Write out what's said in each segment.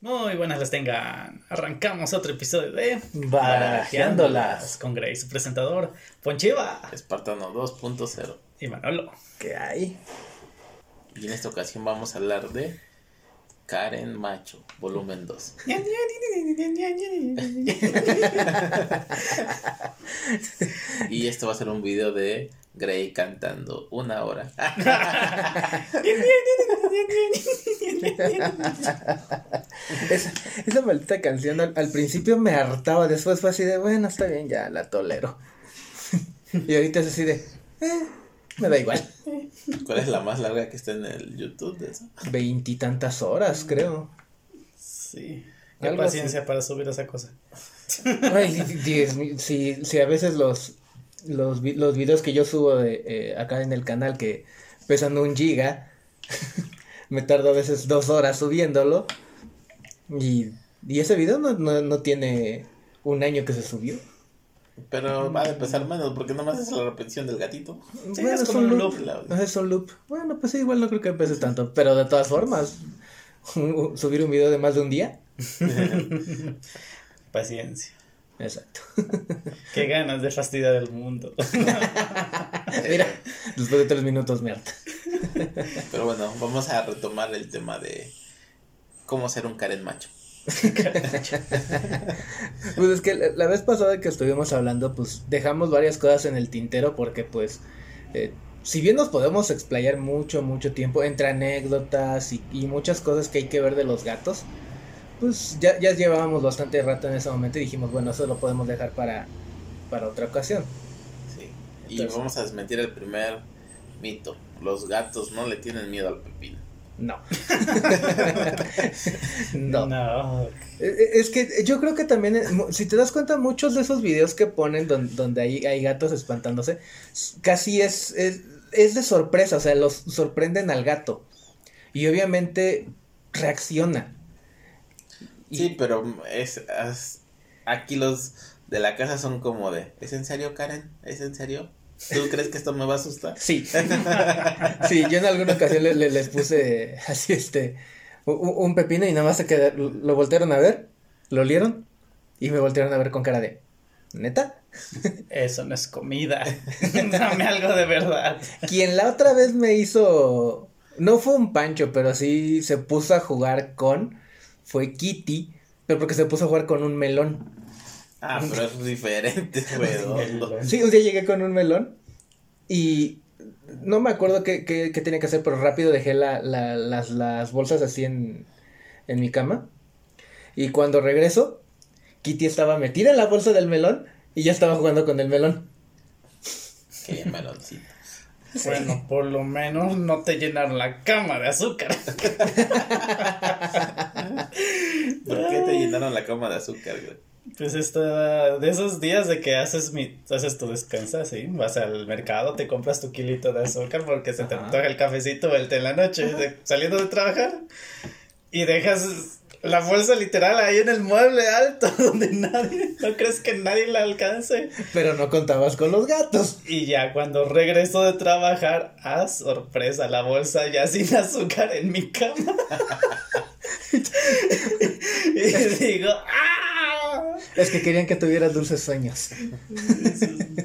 Muy buenas las tengan. Arrancamos otro episodio de Barajeándolas. con Grey, su presentador, Ponchiva Espartano 2.0. y Manolo. ¿Qué hay? Y en esta ocasión vamos a hablar de Karen Macho, volumen 2. Y esto va a ser un video de Grey cantando una hora. Esa, esa maldita canción al, al principio me hartaba, después fue así de, bueno, está bien, ya la tolero. y ahorita es así de, eh, me da igual. ¿Cuál es la más larga que está en el YouTube de eso? Veintitantas horas, creo. Sí. Qué Algo paciencia para subir esa cosa. Ay, diez si, si a veces los, los, los videos que yo subo de, eh, acá en el canal que pesan un giga, me tardo a veces dos horas subiéndolo. Y, y ese video no, no, no tiene un año que se subió. Pero va a empezar menos porque nomás es la repetición del gatito. Sí, Bueno, es como un loop. La- Es un loop. Bueno, pues sí, igual no creo que pese tanto. Pero de todas formas, subir un video de más de un día. Paciencia. Exacto. Qué ganas de fastidiar el mundo. Mira, después de tres minutos me harta. Pero bueno, vamos a retomar el tema de cómo ser un Karen Macho. Pues es que la, la vez pasada que estuvimos hablando, pues dejamos varias cosas en el tintero porque pues, eh, si bien nos podemos explayar mucho, mucho tiempo entre anécdotas y, y muchas cosas que hay que ver de los gatos, pues ya, ya llevábamos bastante rato en ese momento y dijimos, bueno, eso lo podemos dejar para, para otra ocasión. Sí. Y vamos a desmentir el primer mito. Los gatos no le tienen miedo al pepino. No. no. No. Eh, Es que yo creo que también, eh, si te das cuenta, muchos de esos videos que ponen don- donde hay, hay gatos espantándose, casi es, es, es de sorpresa, o sea, los sorprenden al gato. Y obviamente reacciona. Sí, pero es, es- aquí los de la casa son como de, ¿es en serio, Karen? ¿Es en serio? ¿Tú crees que esto me va a asustar? Sí. sí, yo en alguna ocasión le- le- les puse así este un pepino y nada más se quedaron, lo voltearon a ver, lo olieron y me voltearon a ver con cara de ¿neta? Eso no es comida. Dame algo de verdad. Quien la otra vez me hizo, no fue un pancho, pero sí se puso a jugar con, fue Kitty, pero porque se puso a jugar con un melón. Ah, pero es diferente. Sí, un día llegué con un melón y no me acuerdo qué, qué, qué tenía que hacer, pero rápido dejé la, la- las, las bolsas así en, en mi cama. Y cuando regreso, Kitty estaba metida en la bolsa del melón y ya estaba jugando con el melón. Qué meloncito. Bueno, por lo menos no te llenaron la cama de azúcar. ¿Por qué te llenaron la cama de azúcar, güey? Pues esta, de esos días de que haces mi, haces tu despensa, sí, vas al mercado, te compras tu kilito de azúcar porque se te antoja el cafecito o el té en la noche, de- saliendo de trabajar, y dejas la bolsa literal ahí en el mueble alto, donde nadie, no crees que nadie la alcance. Pero no contabas con los gatos. Y ya cuando regreso de trabajar, a sorpresa, la bolsa ya sin azúcar en mi cama. y digo, ¡ah! Es que querían que tuvieras dulces sueños.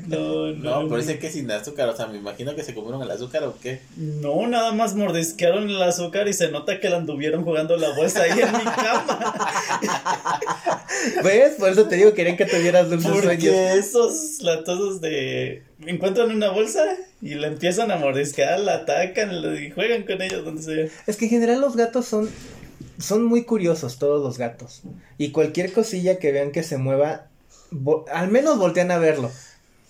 No, no. No, pero dice que sin azúcar, o sea, me imagino que se comieron el azúcar o qué. No, nada más mordisquearon el azúcar y se nota que la anduvieron jugando la bolsa ahí en mi cama. ¿Ves? Por eso te digo, querían que tuvieras dulces sueños. Porque esos latosos de. Encuentran una bolsa y la empiezan a mordisquear, la atacan y juegan con ellos donde sea. Es que en general los gatos son, son muy curiosos, todos los gatos. Y cualquier cosilla que vean que se mueva, al menos voltean a verlo.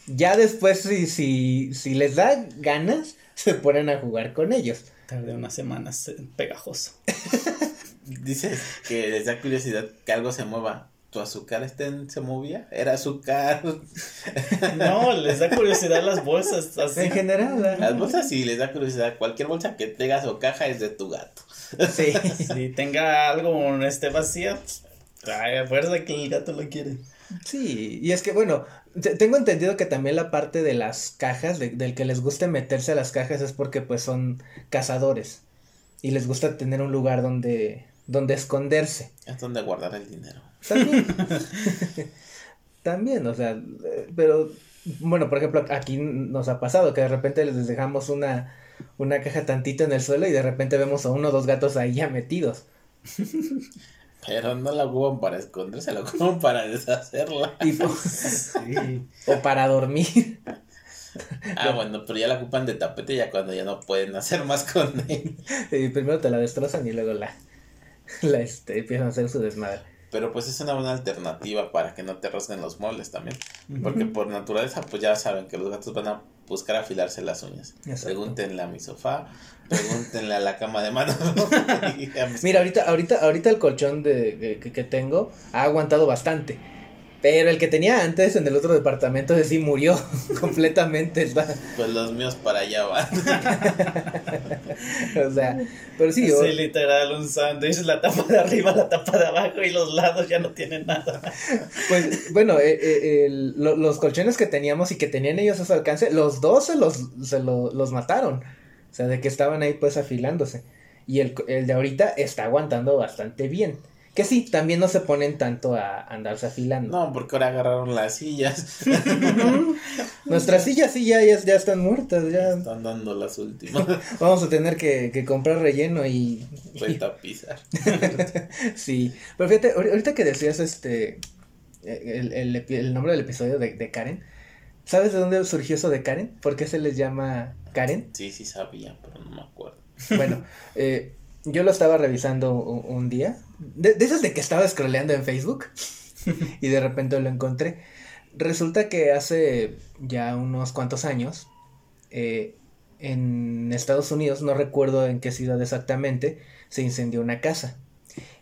Ya después, si, si, si les da ganas, se ponen a jugar con ellos. Tardé unas semanas pegajoso. Dices que les da curiosidad que algo se mueva. ¿Tu azúcar este se movía? ¿Era azúcar? No, les da curiosidad las bolsas. Así. En general. Las bolsas sí les da curiosidad. Cualquier bolsa que tengas o caja es de tu gato. sí. Si tenga algo este vacía, a fuerza que el gato lo quiere. Sí, y es que bueno, te- tengo entendido que también la parte de las cajas, de- del que les guste meterse a las cajas es porque pues son cazadores y les gusta tener un lugar donde donde esconderse. Es donde guardar el dinero. También. También, o sea, eh, pero bueno, por ejemplo, aquí nos ha pasado que de repente les dejamos una, una caja tantita en el suelo y de repente vemos a uno o dos gatos ahí ya metidos. Pero no la ocupan para esconderse, la ocupan para deshacerla. Y pues, O para dormir. Ah, bueno, pero ya la ocupan de tapete ya cuando ya no pueden hacer más con él. Y primero te la destrozan y luego la, la este, empiezan a hacer su desmadre. Pero pues es una buena alternativa para que no te rasguen los muebles también. Porque por naturaleza, pues ya saben que los gatos van a buscar afilarse las uñas. Exacto. Pregúntenle a mi sofá, pregúntenle a la cama de mano. Mira, ahorita, ahorita, ahorita el colchón de, que, que tengo ha aguantado bastante. Pero el que tenía antes en el otro departamento sí murió completamente. Pues los míos para allá van. o sea, pero sí, yo- Sí, literal, un sándwich, la tapa de arriba, la tapa de abajo y los lados ya no tienen nada. pues bueno, eh, eh, el- lo- los colchones que teníamos y que tenían ellos a su alcance, los dos se los, se lo- los mataron. O sea, de que estaban ahí pues afilándose. Y el, el de ahorita está aguantando bastante bien. Que sí, también no se ponen tanto a andarse afilando. No, porque ahora agarraron las sillas. Nuestras sillas sí ya, ya, ya están muertas, ya Están dando las últimas. vamos a tener que, que comprar relleno y, Retapizar. sí. Pero fíjate, ahori- ahorita que decías este el, el nombre del episodio de, de Karen, ¿sabes de dónde surgió eso de Karen? ¿Por qué se les llama Karen? Sí, sí sabía, pero no me acuerdo. Bueno, eh, yo lo estaba revisando un, un día, de, de esas de que estaba scrolleando en Facebook y de repente lo encontré. Resulta que hace ya unos cuantos años, eh, en Estados Unidos, no recuerdo en qué ciudad exactamente, se incendió una casa.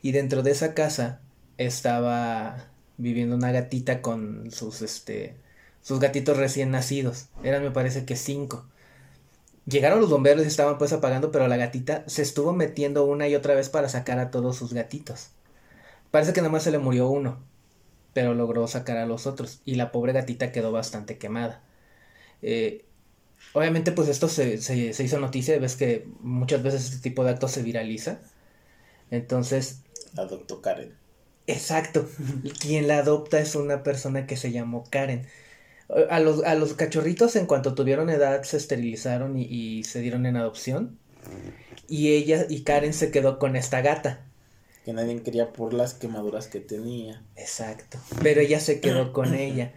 Y dentro de esa casa estaba viviendo una gatita con sus, este, sus gatitos recién nacidos. Eran, me parece que cinco. Llegaron los bomberos y estaban pues apagando, pero la gatita se estuvo metiendo una y otra vez para sacar a todos sus gatitos. Parece que nada más se le murió uno, pero logró sacar a los otros y la pobre gatita quedó bastante quemada. Eh, obviamente pues esto se, se, se hizo noticia, ves que muchas veces este tipo de actos se viraliza. Entonces, La doctor Karen. Exacto. Quien la adopta es una persona que se llamó Karen. A los, a los cachorritos en cuanto tuvieron edad se esterilizaron y, y se dieron en adopción. Y ella y Karen se quedó con esta gata. Que nadie quería por las quemaduras que tenía. Exacto. Pero ella se quedó con ella.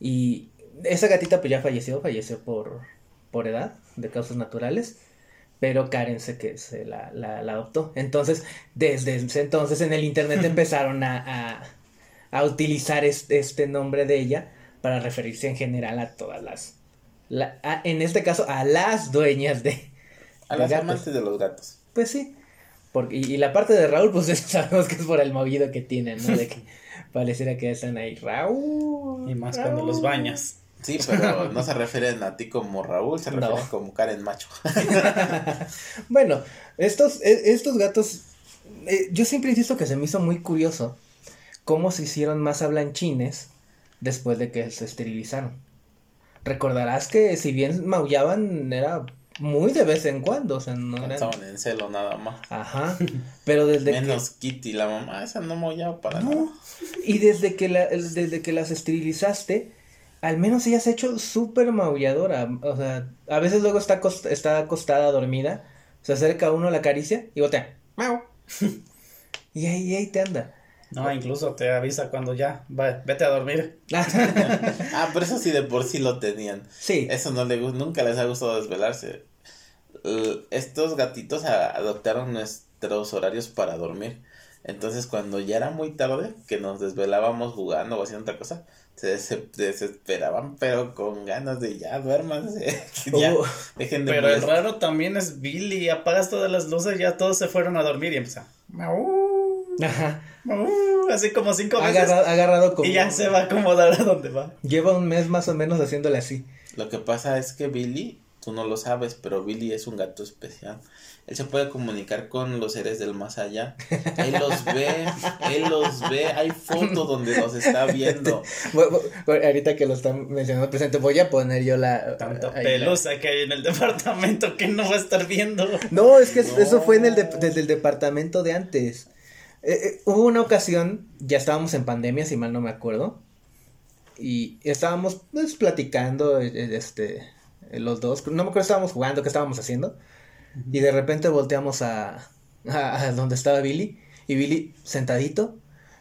Y esa gatita pues ya falleció, falleció por, por edad, de causas naturales. Pero Karen se, que se la, la, la adoptó. Entonces, desde ese entonces en el internet empezaron a, a, a utilizar este, este nombre de ella para referirse en general a todas las... la- a- en este caso, a las dueñas de... A de las gatos. amantes de los gatos. Pues sí. Porque, y, y la parte de Raúl, pues sabemos que es por el movido que tienen, ¿no? De que pareciera que están ahí. Raúl. Y más cuando los Raúl". bañas. Sí, pero no se refieren a ti como Raúl, se No. refieren como Karen Macho. Bueno, estos, e- estos gatos, eh, yo siempre insisto que se me hizo muy curioso cómo se hicieron más hablanchines después de que se esterilizaron. Recordarás que si bien maullaban era muy de vez en cuando, o sea, no eran... Estaban en celo nada más. Ajá, pero desde que... Menos Kitty, la mamá, esa no mollaba para No. nada. Y desde que, la, desde que las esterilizaste, al menos ella se ha hecho súper maulladora. O sea, a veces luego está, acost- está acostada, dormida, se acerca a uno, la acaricia y botea. ¡Mau! y ahí, y ahí te anda. No, incluso te avisa cuando ya, va, vete a dormir. Ah, pero eso sí de por sí lo tenían. sí, Eso no le nunca les ha gustado desvelarse. L- Estos gatitos a- adoptaron nuestros horarios para dormir. Entonces cuando ya era muy tarde, que nos desvelábamos jugando o haciendo otra cosa, se des- desesperaban, pero con ganas de ya duérmanse. ya Oh, dejen de Pero el raro también es Billy. Apagas todas las luces, ya todos se fueron a dormir y empieza. "Mau, ajá. mau", Así como cinco veces. agarrado, como... Y ya se va a acomodar a donde va. Lleva un mes más o menos haciéndole así. Lo que pasa es que Billy, tú no lo sabes, pero Billy es un gato especial. Él se puede comunicar con los seres del más allá. Él los ve, él los ve. Hay fotos donde los está viendo. Ahorita que lo están mencionando presente, voy a poner yo la... Tanta pelusa que hay en el departamento que no va a estar viendo. No, es que es- eso fue en el de- desde el departamento de antes. Eh, eh, hubo una ocasión, ya estábamos en pandemia, si mal no me acuerdo, y estábamos pues, platicando, eh, este, los dos, no me acuerdo, estábamos jugando, qué estábamos haciendo, y de repente volteamos a, a, donde estaba Billy, y Billy sentadito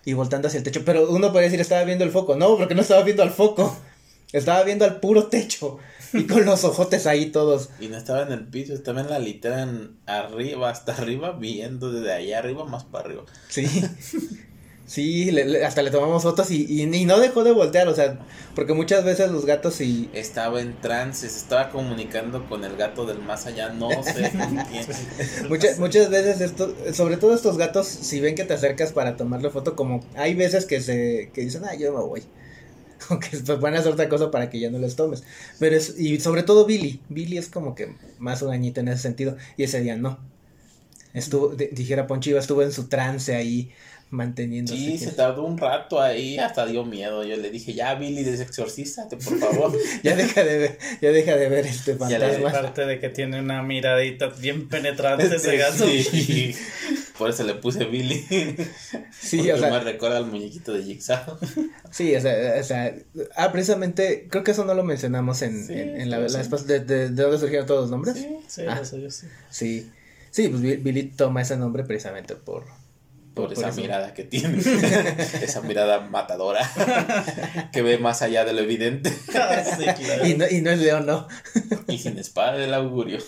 y voltando hacia el techo, pero uno podría decir estaba viendo el foco, no, porque no estaba viendo al foco, estaba viendo al puro techo, y con los ojotes ahí todos. Y no estaba en el piso, estaba en la litera en arriba, hasta arriba, viendo desde allá arriba más para arriba. Sí. Sí, le- le- hasta le tomamos fotos y, y, y no dejó de voltear, o sea, porque muchas veces los gatos y... Estaba en trance, se estaba comunicando con el gato del más allá, no sé. Muchas, muchas veces esto, sobre todo estos gatos, si ven que te acercas para tomarle foto, como hay veces que se, que dicen, ah, yo me voy. O que pues, van a hacer otra cosa para que ya no les tomes. Pero es, y sobre todo Billy, Billy es como que más un añito en ese sentido, y ese día no. Estuvo, di- dijera Ponchiva, estuvo en su trance ahí, manteniéndose. Sí, se tardó un rato ahí, hasta dio miedo. Yo le dije, ya Billy, desexorcízate, por favor. Ya deja de ver, ya deja de ver este fantasma. Aparte de que tiene una miradita bien penetrante ese gato. Sí, por eso le puse Billy. Sí, Porque o sea, me recuerda al muñequito de Jigsaw. Sí, o sea, o sea, ah, precisamente, creo que eso no lo mencionamos en, Sí, en, en la, sí, la de, de, de dónde surgieron todos los nombres. Sí, Sí, Ah. eso yo sí. sí, pues Bi- Billy toma ese nombre precisamente por... Por, esa eso. mirada que tiene. esa mirada matadora. que ve más allá de lo evidente. Ah, sí, claro. Y no, y no es león, no. Y sin espada del augurio.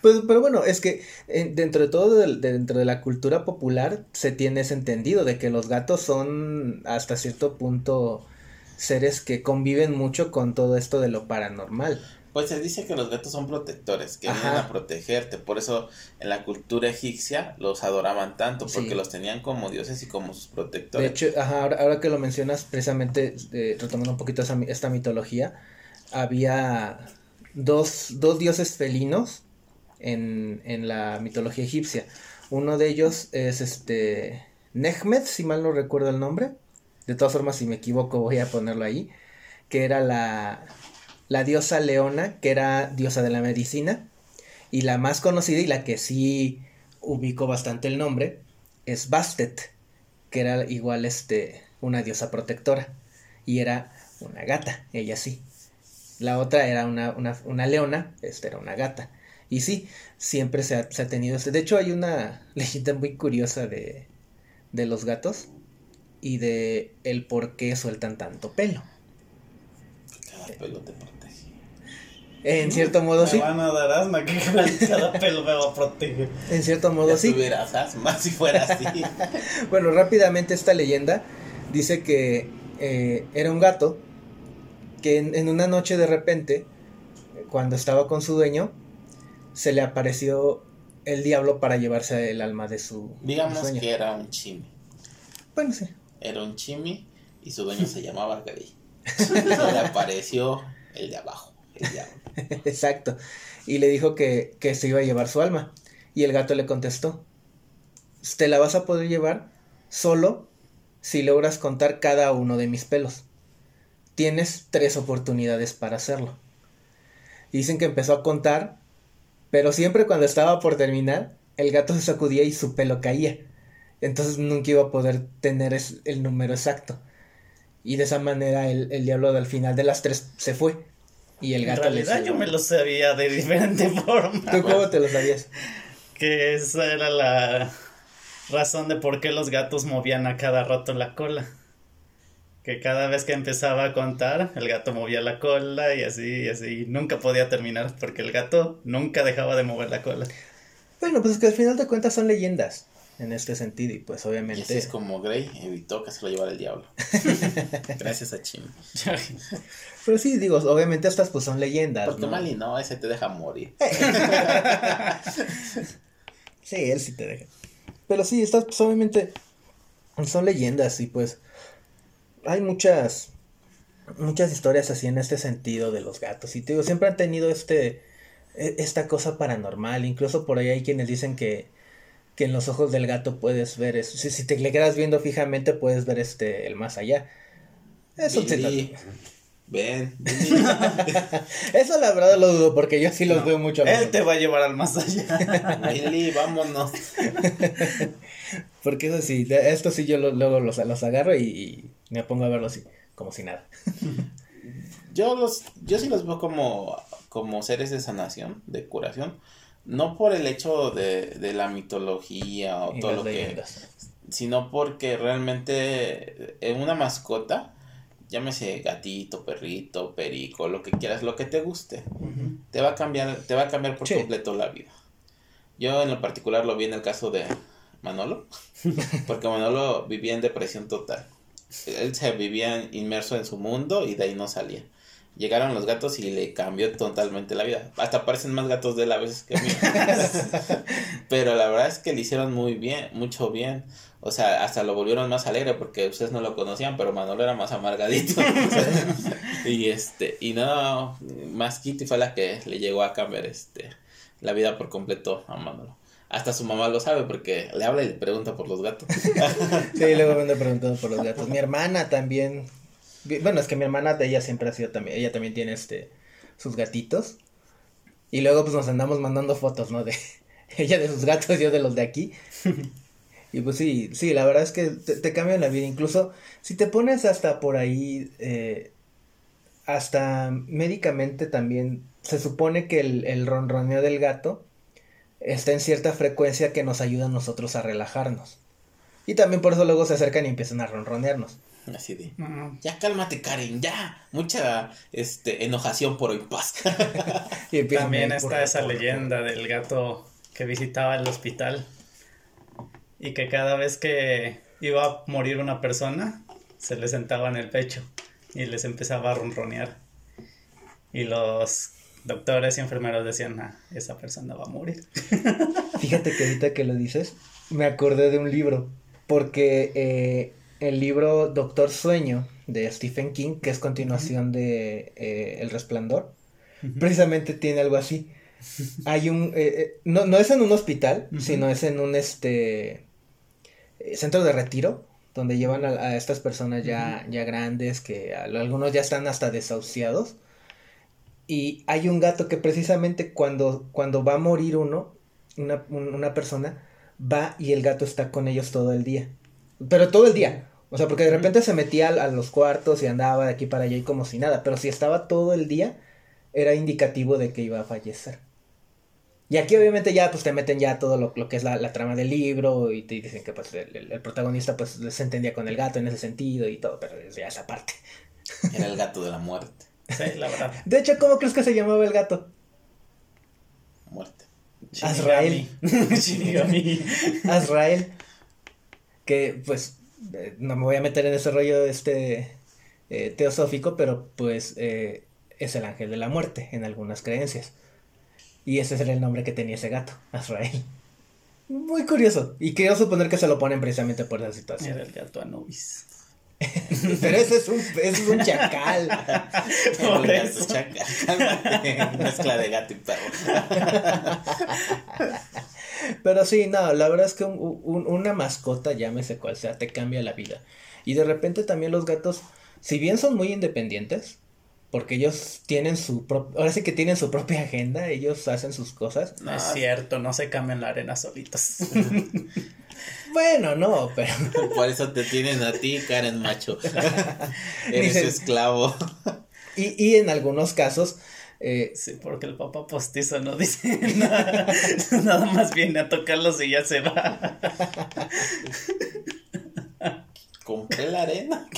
Pues, pero bueno, es que eh, dentro de todo, dentro de la cultura popular, se tiene ese entendido de que los gatos son hasta cierto punto seres que conviven mucho con todo esto de lo paranormal. Pues se dice que los gatos son protectores, que Ajá. vienen a protegerte. Por eso en la cultura egipcia los adoraban tanto, porque Sí. los tenían como dioses y como sus De protectores. hecho, ajá, ahora, ahora que lo mencionas, precisamente eh, retomando un poquito esa esta mitología, había dos, dos dioses felinos en, en la mitología egipcia. Uno de ellos es este Nehmet, si mal no recuerdo el nombre. De todas formas, si me equivoco, voy a ponerlo ahí. Que era la, la diosa leona, que era diosa de la medicina. Y la más conocida y la que sí ubico bastante el nombre es Bastet que era igual este una diosa protectora y era una gata, ella sí. La otra era una, una, leona, esta era una gata. Y sí, siempre se ha, tenido este. De hecho, hay una leyenda muy curiosa de, de los gatos y de el por qué sueltan tanto pelo. Cada pelo te. En cierto modo Me sí, van a dar asma que cada pelo me va a proteger. en cierto modo Ya sí. tuvieras asma si fuera así. Bueno, rápidamente esta leyenda dice que eh, era un gato que en, en una noche de repente, cuando estaba con su dueño, se le apareció el diablo para llevarse el alma de su Digamos dueño. que era un chimi. Bueno, sí. Era un chimi y su dueño se llamaba Grey. Y se le apareció el de abajo, Exacto. Y le dijo que, que se iba a llevar su alma. Y el gato le contestó, te la vas a poder llevar solo si logras contar cada uno de mis pelos. Tienes tres oportunidades para hacerlo. Dicen que empezó a contar, pero siempre cuando estaba por terminar, el gato se sacudía y su pelo caía. Entonces nunca iba a poder tener el número exacto. Y de esa manera el, el diablo al final de las tres se fue. Y el En gato le realidad yo me lo sabía de diferente forma. ¿Tú cómo te lo sabías? Que esa era la razón de por qué los gatos movían a cada rato la cola. Que cada vez que empezaba a contar, el gato movía la cola y así, y así. Nunca podía terminar porque el gato nunca dejaba de mover la cola. Bueno, pues es que al final de cuentas son leyendas en este sentido y pues Y obviamente... así es como Grey evitó que se lo llevara el diablo. Gracias a Chimi. Pero sí, digo, obviamente estas pues son leyendas. Porque ¿no? Mali no, ese te deja morir. Sí, él sí te deja. Pero sí, estas pues obviamente son leyendas y pues hay muchas muchas historias así en este sentido de los gatos y te digo, siempre han tenido este e- esta cosa paranormal, incluso por ahí hay quienes dicen que que en los ojos del gato puedes ver eso. Si, si te le quedas viendo fijamente puedes ver este el más allá. Eso sí, Billy, ven. Eso la verdad lo dudo porque yo sí los veo mucho. Él te va a llevar al más allá. Willy, vámonos. Porque eso sí, esto sí yo lo- luego los, los agarro y, y me pongo a verlos así, como si nada. Yo los, yo sí los veo como, como seres de sanación, de curación. No por el hecho de, de la mitología o Y todo lo que leyendas. sino porque realmente en una mascota, llámese gatito, perrito, perico, lo que quieras, lo que te guste, te va a cambiar, te va a cambiar por Sí. completo la vida. Yo en lo particular lo vi en el caso de Manolo, porque Manolo vivía en depresión total. Él se vivía inmerso en su mundo y de ahí no salía. Llegaron los gatos y le cambió totalmente la vida. Hasta parecen más gatos de él a veces que mío. Pero la verdad es que le hicieron muy bien, mucho bien. O sea, hasta lo volvieron más alegre porque ustedes no lo conocían, pero Manolo era más amargadito. y este, y no, más Kitty fue la que le llegó a cambiar este la vida por completo a Manolo. Hasta su mamá lo sabe porque le habla y le pregunta por los gatos. Sí, luego me ando preguntando por los gatos. Mi hermana también. Bueno, es que mi hermana de ella siempre ha sido también. Ella también tiene este sus gatitos. Y luego pues nos andamos mandando fotos, ¿no? De ella de sus gatos, yo de los de aquí. Y pues sí, sí, la verdad es que te, te cambian la vida. Incluso si te pones hasta por ahí, eh, hasta médicamente también, se supone que el, el ronroneo del gato está en cierta frecuencia que nos ayuda a nosotros a relajarnos. Y también por eso luego se acercan y empiezan a ronronearnos. Así de, ya cálmate Karen, ya. Mucha este enojación por hoy paz. Y También está por- esa por- leyenda del gato que visitaba el hospital y que cada vez que iba a morir una persona se le sentaba en el pecho y les empezaba a ronronear. Y los doctores y enfermeros decían, ah, esa persona va a morir. Fíjate que ahorita que lo dices, me acordé de un libro. Porque eh, el libro Doctor Sueño de Stephen King, que es continuación de eh, El Resplandor, precisamente tiene algo así. Hay un, eh, eh, no, no es en un hospital, sino es en un este centro de retiro, donde llevan a, a estas personas ya, ya grandes, que a- algunos ya están hasta desahuciados. Y hay un gato que precisamente cuando, cuando va a morir uno, una, un- una persona, va y el gato está con ellos todo el día. Pero todo el día. O sea, porque de repente se metía a, a los cuartos y andaba de aquí para allá y como si nada. Pero si estaba todo el día, era indicativo de que iba a fallecer. Y aquí obviamente ya pues te meten ya todo lo, lo que es la, la trama del libro y te dicen que pues el, el- el protagonista pues se entendía con el gato en ese sentido y todo, pero ya esa parte. Era el gato de la muerte. Sí, la verdad. De hecho, ¿cómo crees que se llamaba el gato? Muerte. Azrael. Shinigami. Azrael. Que pues eh, no me voy a meter en ese rollo este eh, teosófico, pero pues eh, es el ángel de la muerte en algunas creencias. Y ese era el nombre que tenía ese gato, Azrael. Muy curioso. Y quiero suponer que se lo ponen precisamente por esa situación. Era el gato Anubis. Pero ese es un, ese es un chacal. Por El eso. chaca. Cálmate. Mezcla de gato y perro. Pero sí, no, la verdad es que un- un- una mascota, llámese cual sea, te cambia la vida. Y de repente también los gatos, si bien son muy independientes, porque ellos tienen su propia, ahora sí que tienen su propia agenda, ellos hacen sus cosas. No es cierto, no se cambian la arena solitos. Bueno, no, pero Por eso te tienen a ti, Karen Macho. Eres su esclavo. y, y en algunos casos, eh, Sí, porque el papá postizo no dice nada. Nada más viene a tocarlos y ya se va. Compré la arena.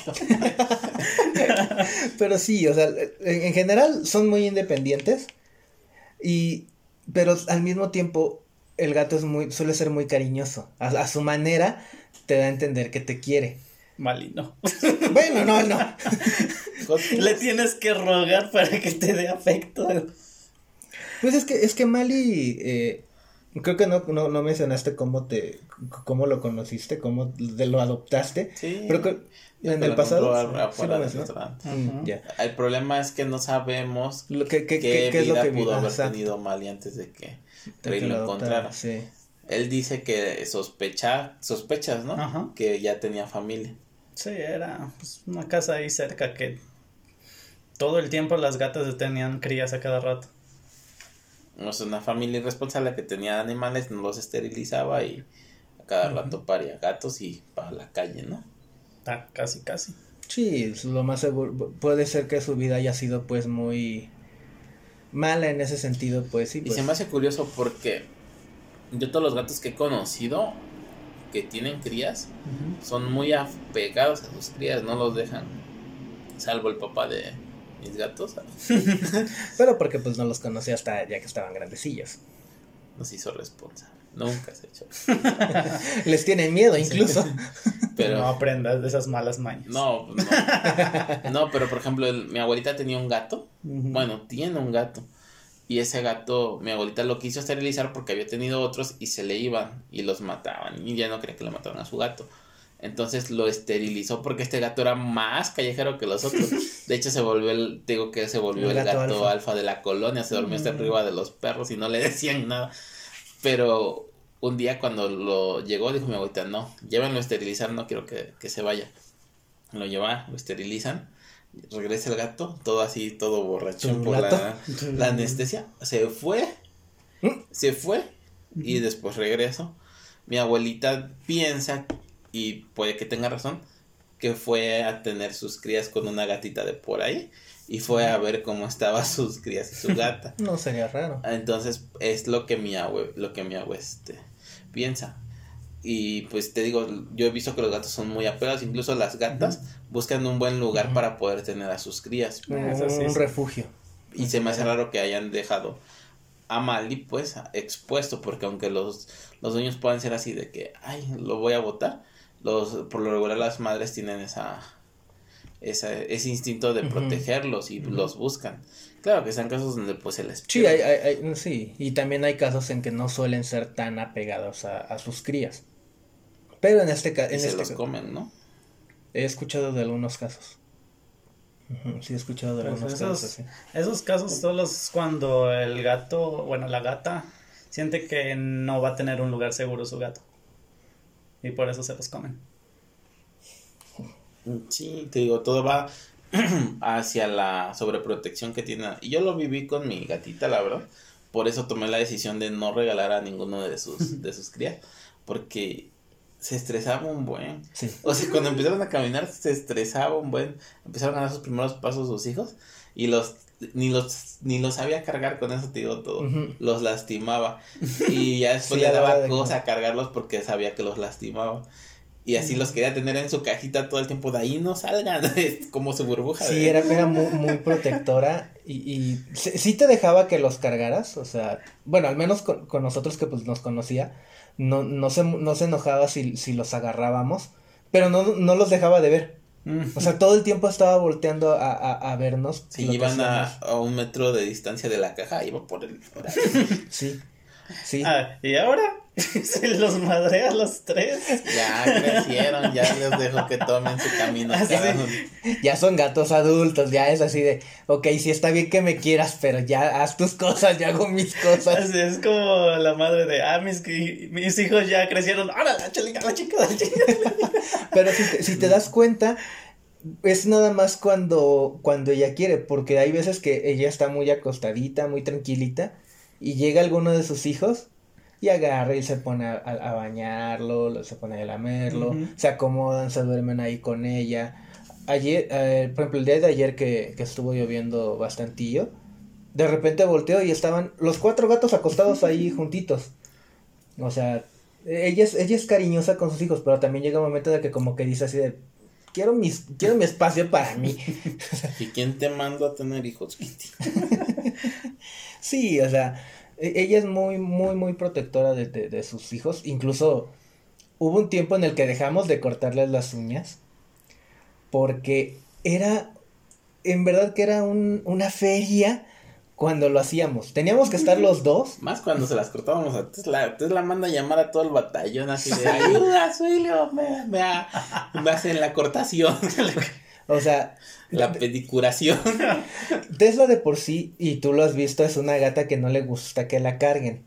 pero sí, o sea, en, en general son muy independientes y, pero al mismo tiempo el gato es muy, suele ser muy cariñoso, a, a su manera te da a entender que te quiere. Malino. Bueno, no, no. Le tienes que rogar para que te dé afecto. Pues es que, es que Mali, eh, creo que no, no, no mencionaste cómo te, cómo lo conociste, cómo de lo adoptaste. Sí. Pero que- en el pasado. a- sí restaurante. Mm. El problema es que no sabemos Lo que, que, qué, qué es lo vida que pudo haber Exacto, tenido Mali antes de que de Rey lo encontrara. Sí. Él dice que sospecha, sospechas, ¿no? Ajá. Que ya tenía familia. Sí, era pues, una casa ahí cerca que todo el tiempo las gatas tenían crías a cada rato. O sea, una familia irresponsable que tenía animales, no los esterilizaba y a cada rato paría gatos y para la calle, ¿no? Ah, casi, casi. Sí, lo más seguro. Puede ser que su vida haya sido pues muy mala en ese sentido, pues sí. Y Pues. se me hace curioso porque yo todos los gatos que he conocido que tienen crías son muy apegados a sus crías, no los dejan. Salvo el papá de mis gatos, Pero porque pues no los conocí hasta ya que estaban grandecillos. nos hizo responsable. Nunca se ha hecho. Les tienen miedo incluso. Pero No aprendas de esas malas mañas. no, no. No, pero por ejemplo, el- mi abuelita tenía un gato. Bueno, tiene un gato. Y ese gato, mi abuelita lo quiso esterilizar porque había tenido otros y se le iban y los mataban. Y ya no quería que le mataran a su gato. Entonces lo esterilizó porque este gato era más callejero que los otros. De hecho, se volvió el, digo que se volvió el, El gato, gato alfa. alfa. de la colonia, se dormía hasta Mm. arriba de los perros y no le decían nada. Pero un día cuando lo llegó, dijo mi abuelita, no, llévenlo a esterilizar, no quiero que, que se vaya. Lo lleva, lo esterilizan, regresa el gato, todo así, todo borrachón ¿Tu por la, la anestesia, se fue, ¿Mm? se fue y después regresó. Mi abuelita piensa, y puede que tenga razón, que fue a tener sus crías con una gatita de por ahí y fue a ver cómo estaban sus crías y su gata. No sería raro. Entonces es lo que mi abue, lo que mi abue este, piensa. Y pues te digo, yo he visto que los gatos son muy apegados, incluso las gatas buscan un buen lugar para poder tener a sus crías. Sí, un refugio. Y se me hace raro que hayan dejado a Mali pues expuesto, porque aunque los, los dueños puedan ser así de que, ay, lo voy a botar, los, por lo regular las madres tienen esa, esa ese instinto de protegerlos y los buscan. Claro que están casos donde pues se les Sí, pierde. hay, hay- hay- sí, y también hay casos en que no suelen ser tan apegados a, a sus crías. Pero en este caso, y en se este los comen, ¿no? he escuchado de algunos casos. Sí, he escuchado de Pues algunos esos- casos así. Esos casos solo es cuando el gato, bueno, la gata, siente que no va a tener un lugar seguro su gato. Y por eso se los comen. Sí, te digo, todo va hacia la sobreprotección que tiene. Y yo lo viví con mi gatita, la verdad. Por eso tomé la decisión de no regalar a ninguno de sus, de sus crías. Porque se estresaba un buen. Sí. O sea, cuando empezaron a caminar, se estresaba un buen. Empezaron a dar sus primeros pasos sus hijos. Y los ni los ni los sabía cargar con eso te digo todo los lastimaba y ya después Sí, le daba de cosa a cargarlos porque sabía que los lastimaba y así los quería tener en su cajita todo el tiempo de ahí no salgan es como su burbuja Sí, de- era, era muy, muy protectora y, y sí, sí te dejaba que los cargaras, o sea, bueno, al menos con, con nosotros que pues nos conocía, no, no, se, no se enojaba si, si los agarrábamos, pero no, no los dejaba de ver. O sea, todo el tiempo estaba volteando a, a, a vernos. si iban a, a un metro de distancia de la caja iba por el. Sí, sí. Ah, y ahora se los madrea a los tres. ya crecieron ya les dejo que tomen su camino Ah. Ya son gatos adultos, ya es así de, ok, sí está bien que me quieras, pero ya haz tus cosas, ya hago mis cosas. Así es como la madre de, ah, mis, mis hijos ya crecieron. Ahora la chica, la chica, la chica. Pero si te, si te das cuenta, es nada más cuando, cuando ella quiere, porque hay veces que ella está muy acostadita, muy tranquilita, y llega alguno de sus hijos y agarra y se pone a, a- bañarlo, lo- se pone a lamerlo, se acomodan, se duermen ahí con ella. Ayer, eh, por ejemplo, el día de ayer que, que estuvo lloviendo bastantillo, de repente volteó y estaban los cuatro gatos acostados ahí juntitos. O sea, ella es, ella es cariñosa con sus hijos, pero también llega un momento de que como que dice así de, quiero, mis, quiero mi espacio para mí. ¿y quién te mandó a tener hijos Kitty? Sí, o sea, e- ella es muy, muy, muy protectora de, de, de sus hijos. Incluso hubo un tiempo en el que dejamos de cortarles las uñas porque era, en verdad que era un, una feria cuando lo hacíamos. Teníamos que estar los dos. Más cuando se las cortábamos a Tesla. Tesla manda a llamar a todo el batallón así de ayuda, auxilio, me, me, me hacen la cortación, O sea, la pedicuración. Tesla de por sí, y tú lo has visto, es una gata que no le gusta que la carguen.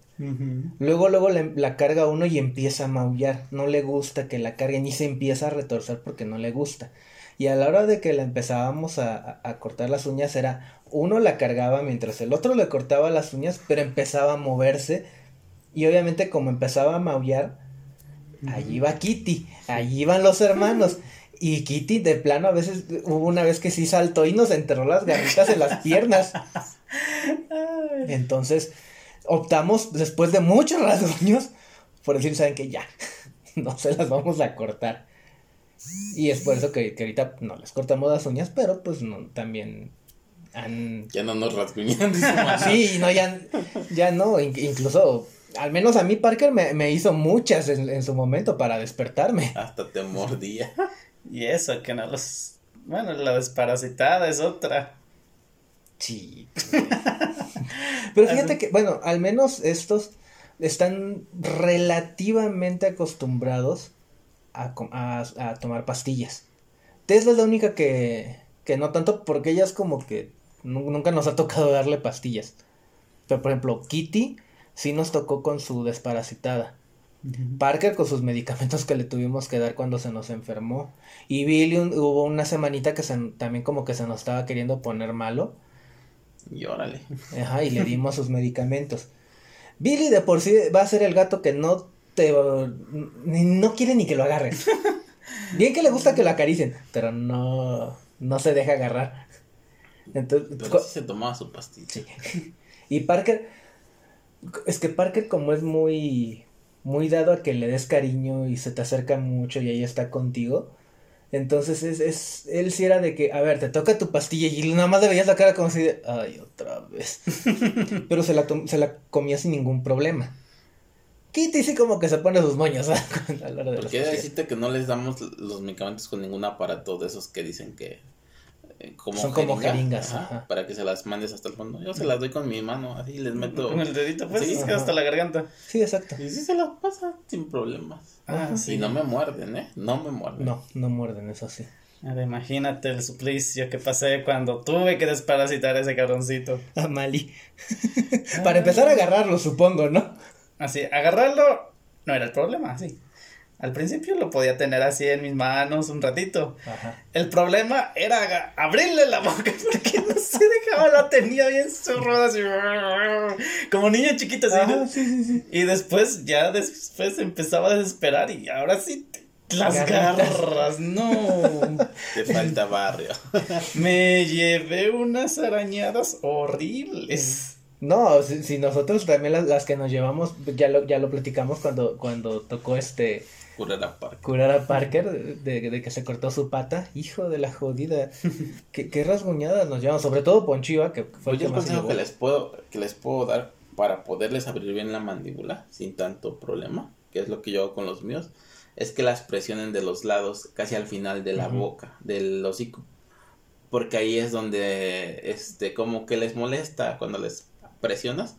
Luego, luego la carga uno y empieza a maullar. No le gusta que la carguen y se empieza a retorcer porque no le gusta. Y a la hora de que la empezábamos a, a, cortar las uñas era uno la cargaba mientras el otro le cortaba las uñas, pero empezaba a moverse. Y obviamente como empezaba a maullar, allí va Kitty, allí iban los hermanos. Y Kitty de plano a veces hubo una vez que sí saltó y nos enterró las garritas en las piernas. Entonces optamos después de muchos rasguños por decir, saben que ya, no se las vamos a cortar. Y es por eso que, ahorita no les cortamos las uñas, pero pues no, también han... Ya no nos rasguñan. sí, no, ya, ya no, incluso, al menos a mí Parker me, hizo muchas en, su momento para despertarme. Hasta te mordía. Y eso, que no los... Bueno, la desparasitada es otra. Sí. Pero fíjate que, bueno, al menos estos están relativamente acostumbrados a, tomar pastillas. Tesla es la única que, que no tanto porque ella es como que nunca nos ha tocado darle pastillas. Pero por ejemplo, Kitty sí nos tocó con su desparasitada. Parker con sus medicamentos que le tuvimos que dar cuando se nos enfermó. Y Billy hubo una semanita que también como que se nos estaba queriendo poner malo. Y órale. Ajá, y le dimos sus medicamentos. Billy de por sí va a ser el gato que no te no quiere ni que lo agarres. Bien que le gusta que lo acaricien, pero no, no se deja agarrar. Entonces, pero se tomaba su pastilla. Y Parker, es que Parker como es muy, muy dado a que le des cariño y se te acerca mucho y ahí está contigo. Entonces es, es, él sí era de que, a ver, te toca tu pastilla y nada más le veías la cara como si de, ay, otra vez. Pero se la, se la comía sin ningún problema. Kitty sí como que se pone sus moños a la hora de Porque decirte que no les damos los medicamentos con ningún aparato de esos que dicen que como son como jeringas para que se las mandes hasta el fondo. Yo se las doy con mi mano, así les meto. Con el dedito, pues, sí, hasta la garganta. Sí, exacto. Y sí se las pasa sin problemas. Ah, sí. Y no me muerden, ¿eh? No me muerden. No, no muerden, eso sí. Ahora imagínate el suplicio que pasé cuando tuve que desparasitar a ese cabroncito. A Mali. Para empezar a agarrarlo, supongo, ¿no? Así, agarrarlo no era el problema, sí. Al principio lo podía tener así en mis manos un ratito. El problema era abrirle la boca porque no se dejaba, la tenía bien zurrada así. Como niño chiquito así. Y después, ya después empezaba a desesperar y ahora sí las garras, no. Te falta barrio. Me llevé unas arañadas horribles. No, si, nosotros también las, que nos llevamos, ya lo, ya lo platicamos cuando, cuando tocó este... Curar a Parker. Curar a Parker de, que se cortó su pata. Hijo de la jodida. qué, qué rasguñadas nos llevamos. Sobre todo Ponchiva, que fue el que más que les, puedo, que les puedo dar para poderles abrir bien la mandíbula sin tanto problema, que es lo que yo hago con los míos, es que las presionen de los lados, casi al final de la boca, del hocico. Porque ahí es donde, este, como que les molesta cuando les presionas.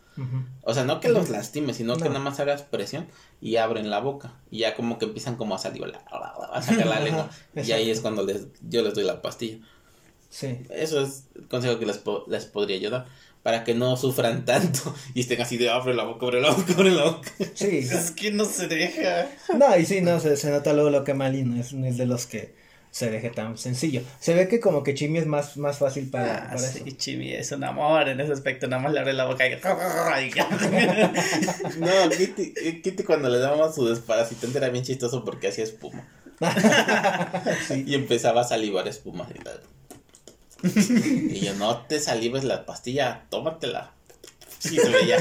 O sea, no que los lastimes, sino que nada más hagas presión y abren la boca. Y ya como que empiezan como a salir, a sacar la lengua. y ahí es cuando les, yo les doy la pastilla. Sí. Eso es el consejo que les, les podría ayudar. Para que no sufran tanto y estén así de abre la boca, abre la boca, abre la boca. Sí. es que no se deja. No, y sí, no, se, se nota luego lo que Malino es, es de los que se deje tan sencillo. Se ve que como que Chimi es más, más fácil para, ah, sí, Chimi es un amor en ese aspecto, nada más le abre la boca y... no, Kitty, eh, Kitty cuando le dábamos su desparasitante era bien chistoso porque hacía espuma. Y empezaba a salivar espuma. Y yo, no te salives la pastilla, tómatela. Sí, se veía.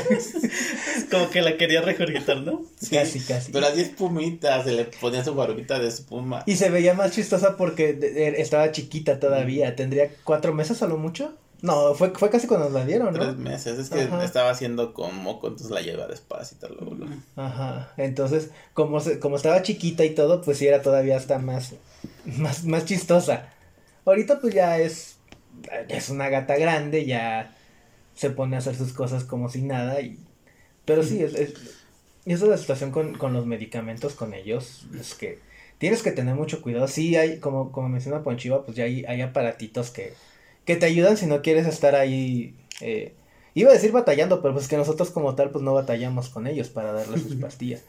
Como que la quería regurgitar, ¿no? Casi, casi. Pero así espumita, se le ponía su barbita de espuma. Y se veía más chistosa porque estaba chiquita todavía. ¿Tendría cuatro meses a lo mucho? No, fue, fue casi cuando nos la dieron, ¿no? Tres meses, es que estaba haciendo con moco, entonces la lleva despacito luego, Ajá, entonces, como, como estaba chiquita y todo, pues sí era todavía hasta más, más, más chistosa. Ahorita pues ya es, es una gata grande, ya se pone a hacer sus cosas como si nada y pero sí es, es esa es la situación con, con, los medicamentos con ellos es que tienes que tener mucho cuidado sí hay como como menciona Ponchiva pues ya hay, hay aparatitos que que te ayudan si no quieres estar ahí eh, Iba a decir batallando, pero pues que nosotros como tal pues no batallamos con ellos para darles sus pastillas.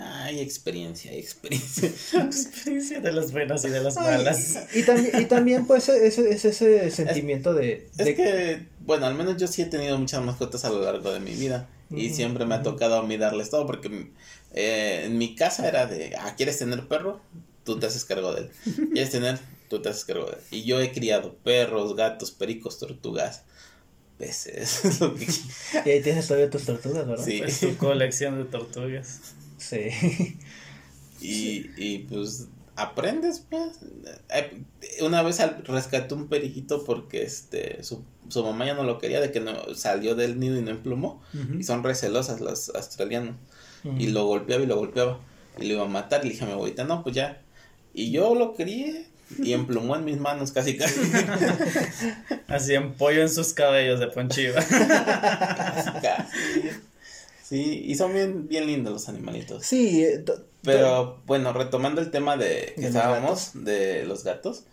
Hay experiencia, hay experiencia. experiencia de las buenas y de las malas. Y, también, y también pues ese, ese, ese sentimiento de, Es que, bueno, al menos yo sí he tenido muchas mascotas a lo largo de mi vida. Y siempre me ha tocado a mí darles todo porque eh, en mi casa era de, ah, ¿quieres tener perro? Tú te haces cargo de él. ¿Quieres tener? Tú te haces cargo de él. Y yo he criado perros, gatos, pericos, tortugas, peces. lo que- Y ahí tienes todavía tus tortugas, ¿verdad? Sí. Es tu colección de tortugas. Sí. Y, y pues aprendes, pues. Una vez rescaté un periquito porque este su, su mamá ya no lo quería, de que no salió del nido y no emplumó. Y son recelosas las australianas. Y lo golpeaba y lo golpeaba. Y lo iba a matar. Y le dije a mi abuelita, no, pues ya. Y yo lo crié y emplumó en mis manos casi casi. Hacían pollo en sus cabellos de ponchiva. casi, casi. Sí, y son bien, bien lindos los animalitos. Sí, eh, Pero bueno, retomando el tema de que De los estábamos, de los gatos,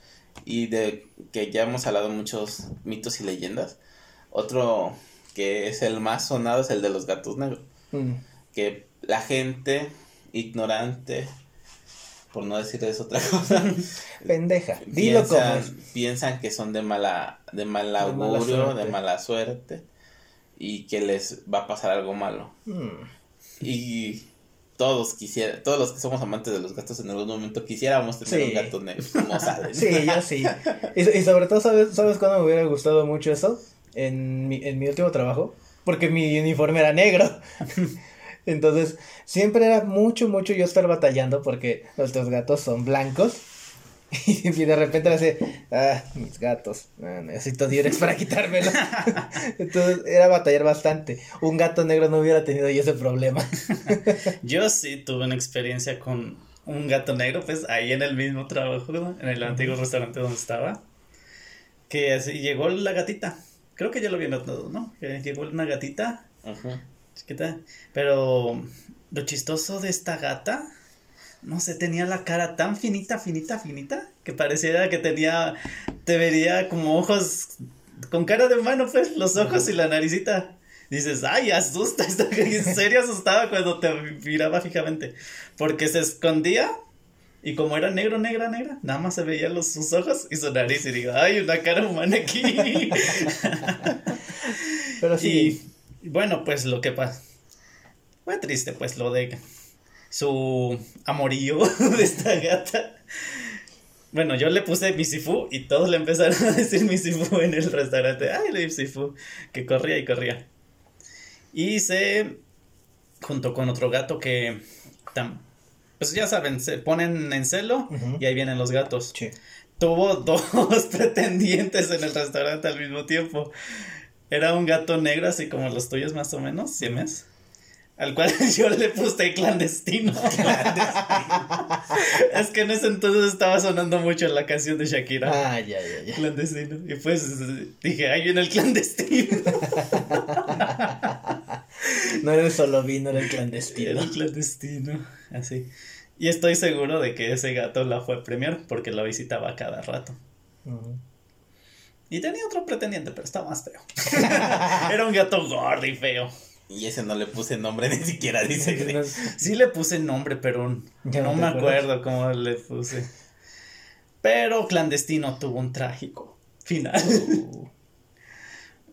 y de que ya hemos hablado muchos mitos y leyendas, otro que es el más sonado es el de los gatos negros, Mm. que la gente ignorante, por no decirles otra cosa, Pendeja. Dilo como piensan, es. piensan que son de mala, de mal De mala augurio, de mala suerte, y que les va a pasar algo malo. Mm. Y todos quisiera, todos los que somos amantes de los gatos en algún momento quisiéramos tener Sí. un gato negro, como salen. Sí, yo sí. Y, y sobre todo, ¿sabes, ¿sabes cuándo me hubiera gustado mucho eso? En mi, en mi último trabajo. Porque mi uniforme era negro. Entonces, siempre era mucho, mucho yo estar batallando porque nuestros gatos son blancos. Y de repente era así, ah, mis gatos, necesito Direx para quitármelo. Entonces, era batallar bastante. Un gato negro no hubiera tenido yo ese problema. Yo sí tuve una experiencia con un gato negro, pues ahí en el mismo trabajo, ¿no? en el antiguo restaurante donde estaba. Que así llegó la gatita. Creo que ya lo había notado, ¿no? Que llegó una gatita Ujú. chiquita. Pero lo chistoso de esta gata, no sé, tenía la cara tan finita, finita, finita, que pareciera que tenía, te vería como ojos, con cara de humano, pues, los ojos y la naricita. Dices, ay, asusta, en serio asustaba cuando te miraba fijamente, porque se escondía y como era negro, negra, negra, nada más se veían los, sus ojos y su nariz y digo, ay, una cara humana aquí. Pero sí, Y bueno, pues lo que pasa. Fue triste, pues lo de su amorío de esta gata. Bueno, yo le puse Misifu y todos le empezaron a decir Misifu en el restaurante. Ay, el Misifu, que corría y corría. Y se junto con otro gato que tam- pues ya saben, se ponen en celo y ahí vienen los gatos sí. tuvo dos pretendientes en el restaurante al mismo tiempo. Era un gato negro, así como los tuyos más o menos, siames. Al cual yo le puse clandestino. es que en ese entonces estaba sonando mucho la canción de Shakira. Ah, ya, ya, ya. Clandestino. Y pues dije, ahí viene el clandestino. No era el solo vino, era el clandestino. Era el clandestino. Así. Y estoy seguro de que ese gato la fue a premiar porque la visitaba cada rato. Y tenía otro pretendiente, pero estaba más feo. Era un gato gordo y feo. Y ese no le puse nombre ni siquiera, dice que. Sí le puse nombre, pero Ya no, me acuerdo cómo le puse. Pero Clandestino tuvo un trágico final. Uh,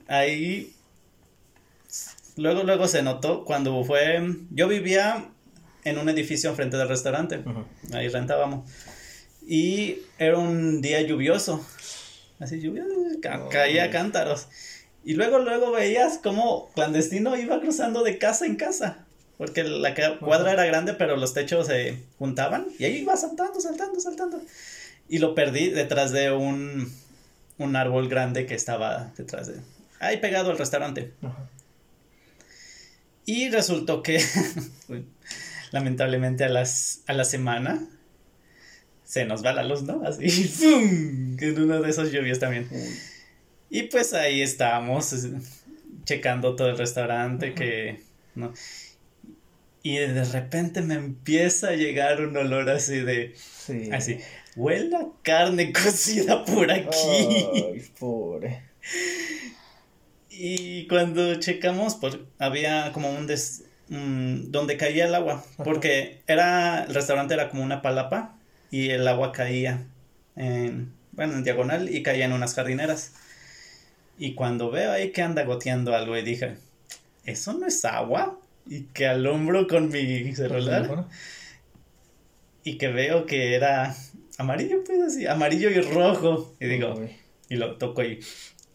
Ahí. Luego, luego se notó cuando fue. Yo vivía en un edificio enfrente del restaurante. Ujú. Ahí rentábamos. Y era un día lluvioso. Así lluvia, ca- caía cántaros. Y luego, luego veías cómo clandestino iba cruzando de casa en casa. Porque la cuadra era grande, pero los techos se juntaban. Y ahí iba saltando, saltando, saltando. Y lo perdí detrás de un, un árbol grande que estaba detrás de. Ahí pegado al restaurante. Ajá. Y resultó que, lamentablemente, a, las, a la semana se nos va la luz, ¿no? Así, ¡fum! En una de esas lluvias también. Y pues ahí estábamos es- checando todo el restaurante que, ¿no? Y de repente me empieza a llegar un olor así de, Sí. así, huele a carne cocida por aquí. Ay, pobre. Y cuando checamos, pues había como un des, donde caía el agua, porque era el restaurante era como una palapa y el agua caía en bueno, en diagonal y caía en unas jardineras. Y cuando veo ahí que anda goteando algo y dije, ¿eso no es agua? Y que alumbro con mi celular. Y que veo que era amarillo, pues así, amarillo y rojo. Y digo, y lo toco y,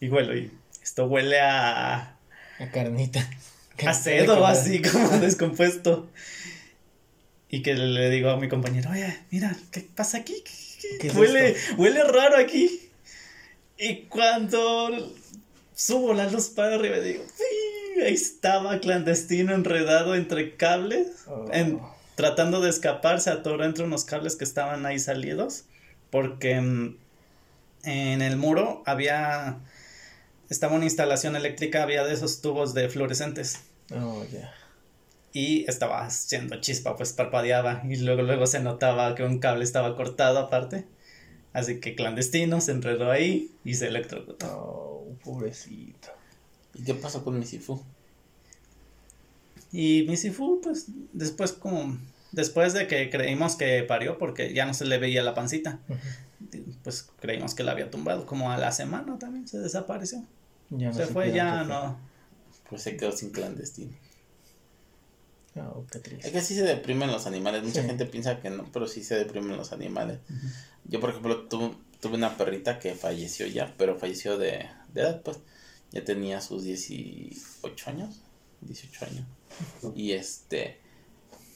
y huelo y esto huele a... A carnita. A cedo, así como descompuesto. Y que le digo a mi compañero, oye, mira, ¿qué pasa aquí? huele, huele raro aquí. Y cuando subo la luz para arriba, digo, ahí estaba clandestino enredado entre cables, en, oh. tratando de escapar, se atoró entre unos cables que estaban ahí salidos, porque mm, en el muro había, estaba una instalación eléctrica, había de esos tubos de fluorescentes. Oh. Y estaba haciendo chispa, pues parpadeaba y luego luego se notaba que un cable estaba cortado aparte. Así que clandestino se enredó ahí y se electrocutó. Oh, pobrecito. ¿Y qué pasó con Misifu? Y Misifu, pues después como después de que creímos que parió porque ya no se le veía la pancita, pues creímos que la había tumbado. Como a la semana también se desapareció. Ya se fue, ya no. Pues se quedó sin clandestino. Oh, es que sí se deprimen los animales. Mucha gente piensa que no, pero sí se deprimen los animales. Yo, por ejemplo, tuve una perrita que falleció ya, pero falleció de, de edad, pues. Ya tenía sus 18 años. 18 años. Y este.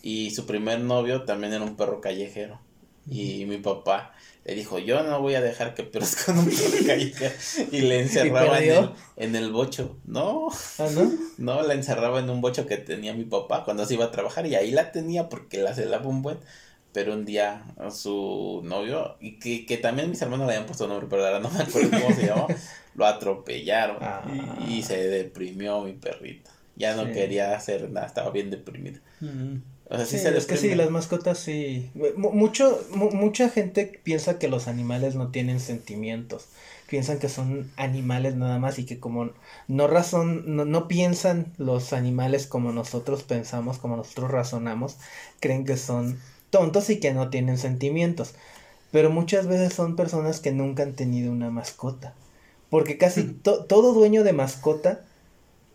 Y su primer novio también era un perro callejero. Y mi papá le dijo, yo no voy a dejar que perros con un perro callejero. Y le encerraba en el, en el, bocho. No. ¿Ah, no? No, la encerraba en un bocho que tenía mi papá cuando se iba a trabajar. Y ahí la tenía porque la celaba un buen. Pero un día su novio, y que, que también mis hermanos le habían puesto nombre, pero ahora no me acuerdo cómo se llamó, lo atropellaron. Y, se deprimió mi perrito. Ya no quería hacer nada, estaba bien deprimido. Sí, es que sí, las mascotas sí. Mucho, mucha gente piensa que los animales no tienen sentimientos. Piensan que son animales nada más y que como no razón, no, no piensan los animales como nosotros pensamos, como nosotros razonamos, creen que son tontos y que no tienen sentimientos. Pero muchas veces son personas que nunca han tenido una mascota. Porque casi todo dueño de mascota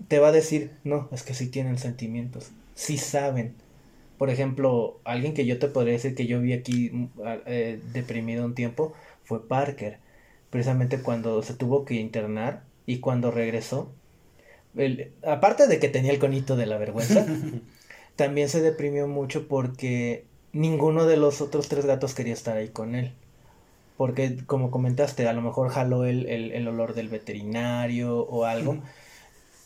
te va a decir, no, es que sí tienen sentimientos, sí saben. Por ejemplo, alguien que yo te podría decir que yo vi aquí mm, eh, deprimido un tiempo fue Parker. Precisamente cuando se tuvo que internar y cuando regresó. aparte de que tenía el conito de la vergüenza, también se deprimió mucho porque ninguno de los otros tres gatos quería estar ahí con él. Porque, como comentaste, a lo mejor jaló el, el, olor del veterinario o algo.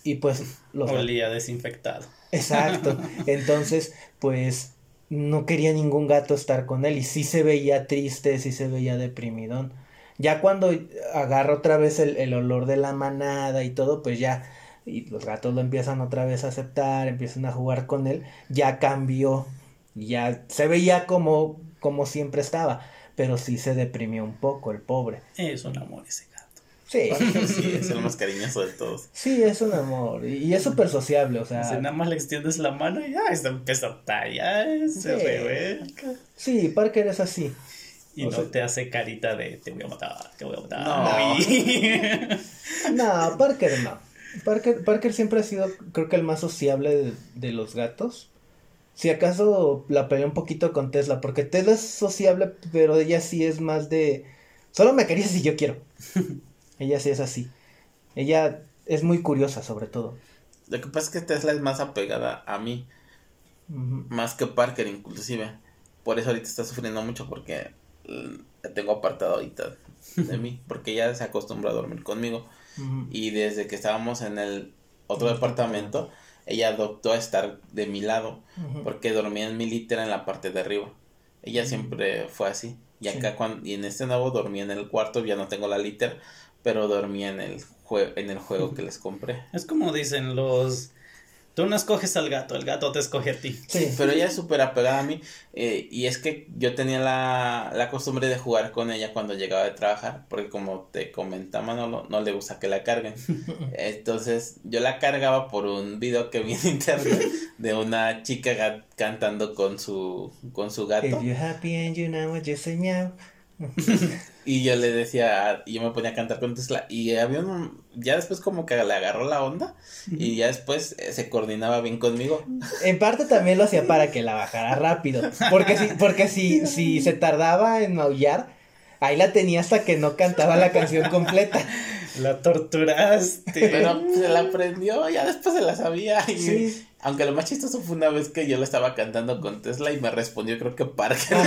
Y pues los... Olía desinfectado. Exacto. Entonces, pues no quería ningún gato estar con él y sí se veía triste, sí se veía deprimidón. Ya cuando agarra otra vez el, el olor de la manada y todo, pues ya, y los gatos lo empiezan otra vez a aceptar, empiezan a jugar con él, ya cambió, ya se veía como, como siempre estaba, pero sí se deprimió un poco el pobre. Es un amor ese Sí. sí, es el más cariñoso de todos. Sí, es un amor. Y es súper sociable, o sea. Si nada más le extiendes la mano y ya está empieza a tallar, se sí. Sí, Parker es así. Y no te hace carita de te voy a matar, te voy a matar. No, no Parker no. Parker, Parker siempre ha sido, creo que el más sociable de, de los gatos. Si acaso la peleé un poquito con Tesla, porque Tesla es sociable, pero ella sí es más de. Solo me quería si yo quiero. Ella sí es así. Ella es muy curiosa sobre todo. Lo que pasa es que Tesla es más apegada a mí. Más que Parker inclusive. Por eso ahorita está sufriendo mucho porque la tengo apartado ahorita de mí. Porque ella se acostumbra a dormir conmigo. Y desde que estábamos en el otro departamento, ella adoptó a estar de mi lado. Porque dormía en mi litera en la parte de arriba. Ella siempre fue así. Y acá cuando, y en este nuevo dormía en el cuarto, ya no tengo la litera pero dormía en el, en el juego que les compré. Es como dicen los... Tú no escoges al gato, el gato te escoge a ti. Sí. Pero ella es súper apegada a mí. Eh, y es que yo tenía la, la, costumbre de jugar con ella cuando llegaba de trabajar. Porque como te comentaba, no, no le gusta que la carguen. Entonces yo la cargaba por un video que vi en internet de una chica cantando con su, con su gato. If you're happy and you know what y yo le decía, yo me ponía a cantar con Tesla y había un, ya después como que le agarró la onda y ya después eh, se coordinaba bien conmigo. En parte también lo hacía para que la bajara rápido, porque si, porque si, si se tardaba en maullar, ahí la tenía hasta que no cantaba la canción completa. La torturaste. Pero se la aprendió, ya después se la sabía. Y, Aunque lo más chistoso fue una vez que yo le estaba cantando con Tesla y me respondió, creo que Parker.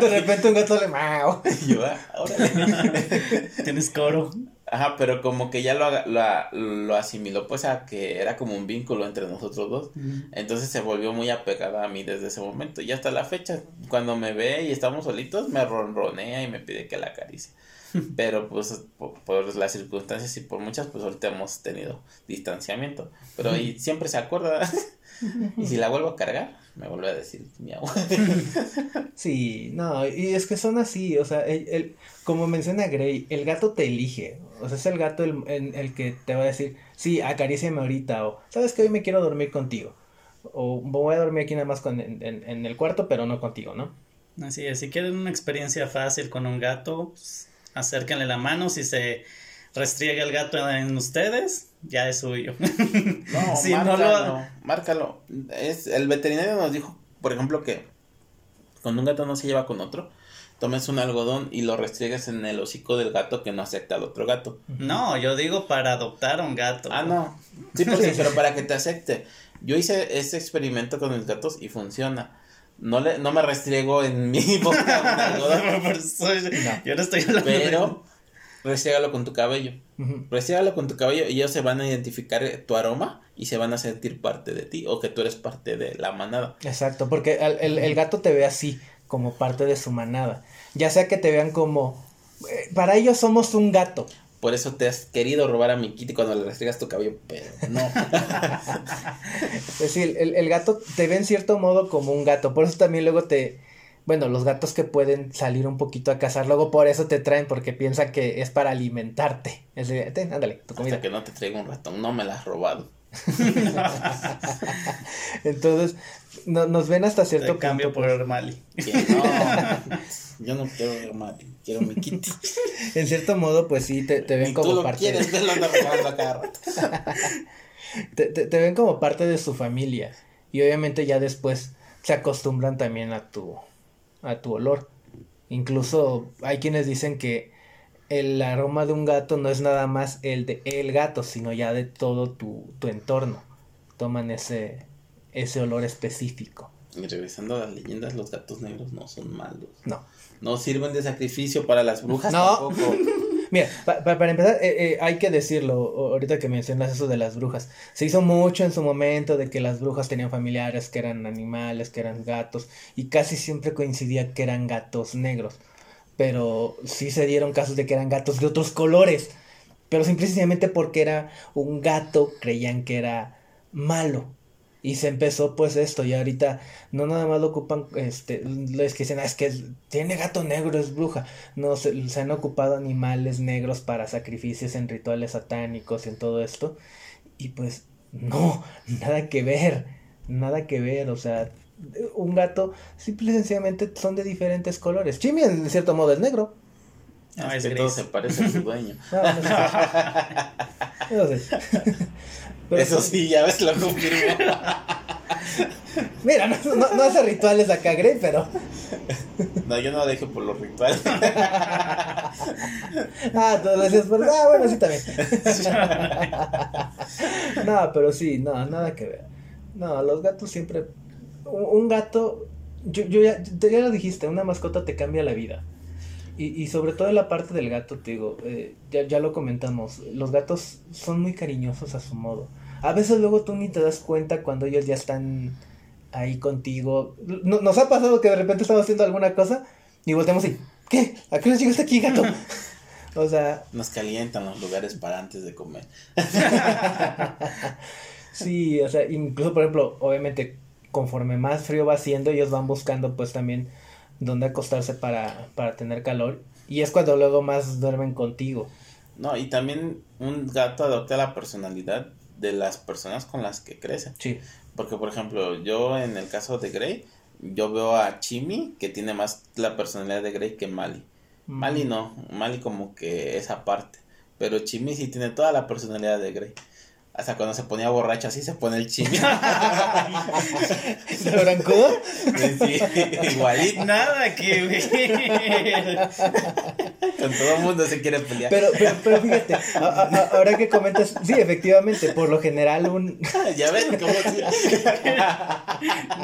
de repente un gato le mao. Y yo, ah, órale. Tienes coro. Ajá, pero como que ya lo, lo, lo, asimiló pues a que era como un vínculo entre nosotros dos. Entonces se volvió muy apegada a mí desde ese momento. Y hasta la fecha, cuando me ve y estamos solitos, me ronronea y me pide que la acaricie. Pero pues por, las circunstancias y por muchas, pues ahorita hemos tenido distanciamiento. Pero y siempre se acuerda. y si la vuelvo a cargar, me vuelve a decir miau. sí, no, y es que son así, o sea, el, como menciona Gray, el gato te elige. O sea, es el gato el, el, que te va a decir, sí, acaríciame ahorita, o sabes que hoy me quiero dormir contigo. O voy a dormir aquí nada más con, en, en, el cuarto, pero no contigo, ¿no? Así es, si quieren una experiencia fácil con un gato, pues, acérquenle la mano, si se restriega el gato en ustedes, ya es suyo. No, si márcalo, no márcalo. Es, el veterinario nos dijo, por ejemplo, que cuando un gato no se lleva con otro, tomes un algodón y lo restriegues en el hocico del gato que no acepta al otro gato. No, yo digo para adoptar un gato. Ah, no. Sí, pues pero para que te acepte. Yo hice ese experimento con mis gatos y funciona. No, le, no me restriego en mi boca un algodón. Yo no estoy hablando Pero restriégalo con tu cabello. Uh con tu cabello y ellos se van a identificar tu aroma y se van a sentir parte de ti o que tú eres parte de la manada. Exacto, porque el, el, gato te ve así, como parte de su manada. Ya sea que te vean como... Eh, para ellos somos un gato por eso te has querido robar a mi Kitty cuando le restregas tu cabello, pero no. es decir, el, el, gato te ve en cierto modo como un gato, por eso también luego te... Bueno, los gatos que pueden salir un poquito a cazar, luego por eso te traen, porque piensan que es para alimentarte. Es decir, ándale, tu comida. Hasta que no te traigo un ratón, no me la has robado. Entonces, no, nos ven hasta cierto Te cambio por Hermali. yo no quiero Hermali, quiero mi Kitty. en cierto modo, pues sí, te, te ven como parte. de... te, te, te ven como parte de su familia. Y obviamente ya después se acostumbran también a tu, a tu olor. Incluso hay quienes dicen que el aroma de un gato no es nada más el de el gato, sino ya de todo tu, tu entorno. Toman ese, ese olor específico. Y regresando a las leyendas, los gatos negros no son malos. No. No sirven de sacrificio para las brujas no. tampoco. Mira, para empezar, eh, eh, hay que decirlo, ahorita que mencionas eso de las brujas. Se hizo mucho en su momento de que las brujas tenían familiares que eran animales, que eran gatos, y casi siempre coincidía que eran gatos negros. Pero sí se dieron casos de que eran gatos de otros colores. Pero simplemente porque era un gato, creían que era malo. Y se empezó pues esto y ahorita no nada más lo ocupan, este, les que dicen, ah, es que tiene gato negro, es bruja. No, se, se, han ocupado animales negros para sacrificios en rituales satánicos y en todo esto. Y pues no, nada que ver, nada que ver, o sea, un gato simple y sencillamente son de diferentes colores. Chimmy en cierto modo es negro. No, es, que todo se parece a su dueño. No, sé. Eso sí, ya ves, lo confirmo. Mira, no, hace rituales acá, Grey, pero. No, yo no lo dejo por los rituales. ah, decías por. Ah, bueno, sí también. no, pero sí, no, nada que ver. No, los gatos siempre. Un, gato. Yo, yo ya, ya lo dijiste, una mascota te cambia la vida. Y, y sobre todo en la parte del gato, te digo, eh, ya, ya lo comentamos, los gatos son muy cariñosos a su modo. A veces luego tú ni te das cuenta cuando ellos ya están ahí contigo. Nos ha pasado que de repente estamos haciendo alguna cosa y volteamos y, ¿qué? ¿A qué nos llegaste aquí, gato? o sea... Nos calientan los lugares para antes de comer. Sí, o sea, incluso por ejemplo, obviamente, conforme más frío va siendo, ellos van buscando pues también dónde acostarse para, para tener calor. Y es cuando luego más duermen contigo. No, y también un gato adopta la personalidad de las personas con las que crece. Sí. Porque, por ejemplo, yo en el caso de Grey, yo veo a Chimi que tiene más la personalidad de Grey que Mali. Mali no, Mali como que esa parte. Pero Chimi sí tiene toda la personalidad de Grey. Hasta cuando se ponía borracho así se pone el Chimi. ¿De Brancudo? sí, igualito. Nada que ver. Con todo el mundo se quiere pelear. Pero, pero, pero fíjate, a- a- a- ahora que comentas, sí, efectivamente, por lo general un... ya ven cómo.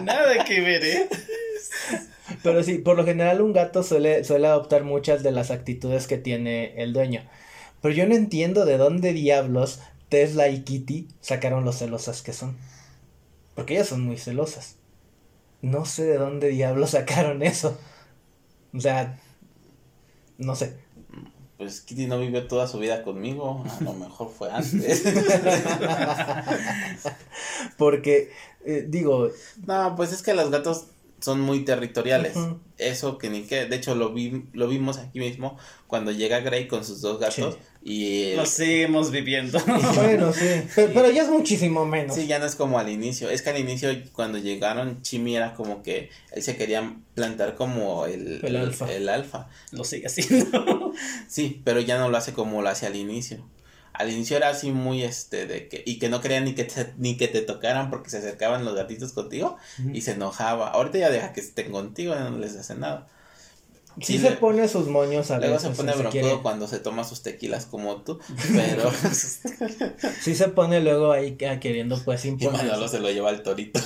Nada que ver, ¿eh? Pero sí, por lo general un gato suele, suele adoptar muchas de las actitudes que tiene el dueño. Pero yo no entiendo de dónde diablos Tesla y Kitty sacaron lo celosas que son. Porque ellas son muy celosas. No sé de dónde diablos sacaron eso. O sea, no sé. Pues Kitty no vivió toda su vida conmigo. A lo mejor fue antes. Porque, eh, digo, No, pues es que los gatos son muy territoriales. Eso que ni que, de hecho lo vi, lo vimos aquí mismo cuando llega Grey con sus dos gatos y Lo seguimos viviendo. bueno, sí. Pero, pero ya es muchísimo menos. sí, ya no es como al inicio. Es que al inicio cuando llegaron Chimi era como que él se quería plantar como el, El alfa. el alfa. Lo sigue haciendo. Sí, pero ya no lo hace como lo hace al inicio. Al inicio era así muy este de que y que no querían ni que te, ni que te tocaran porque se acercaban los gatitos contigo y se enojaba. Ahorita ya deja que estén contigo, no les hace nada. Sí, Sí, se pone sus moños a Luego se pone si broncudo cuando se toma sus tequilas como tú, pero Sí se pone luego ahí ah, queriendo pues y imponer. Manolo se lo lleva al torito.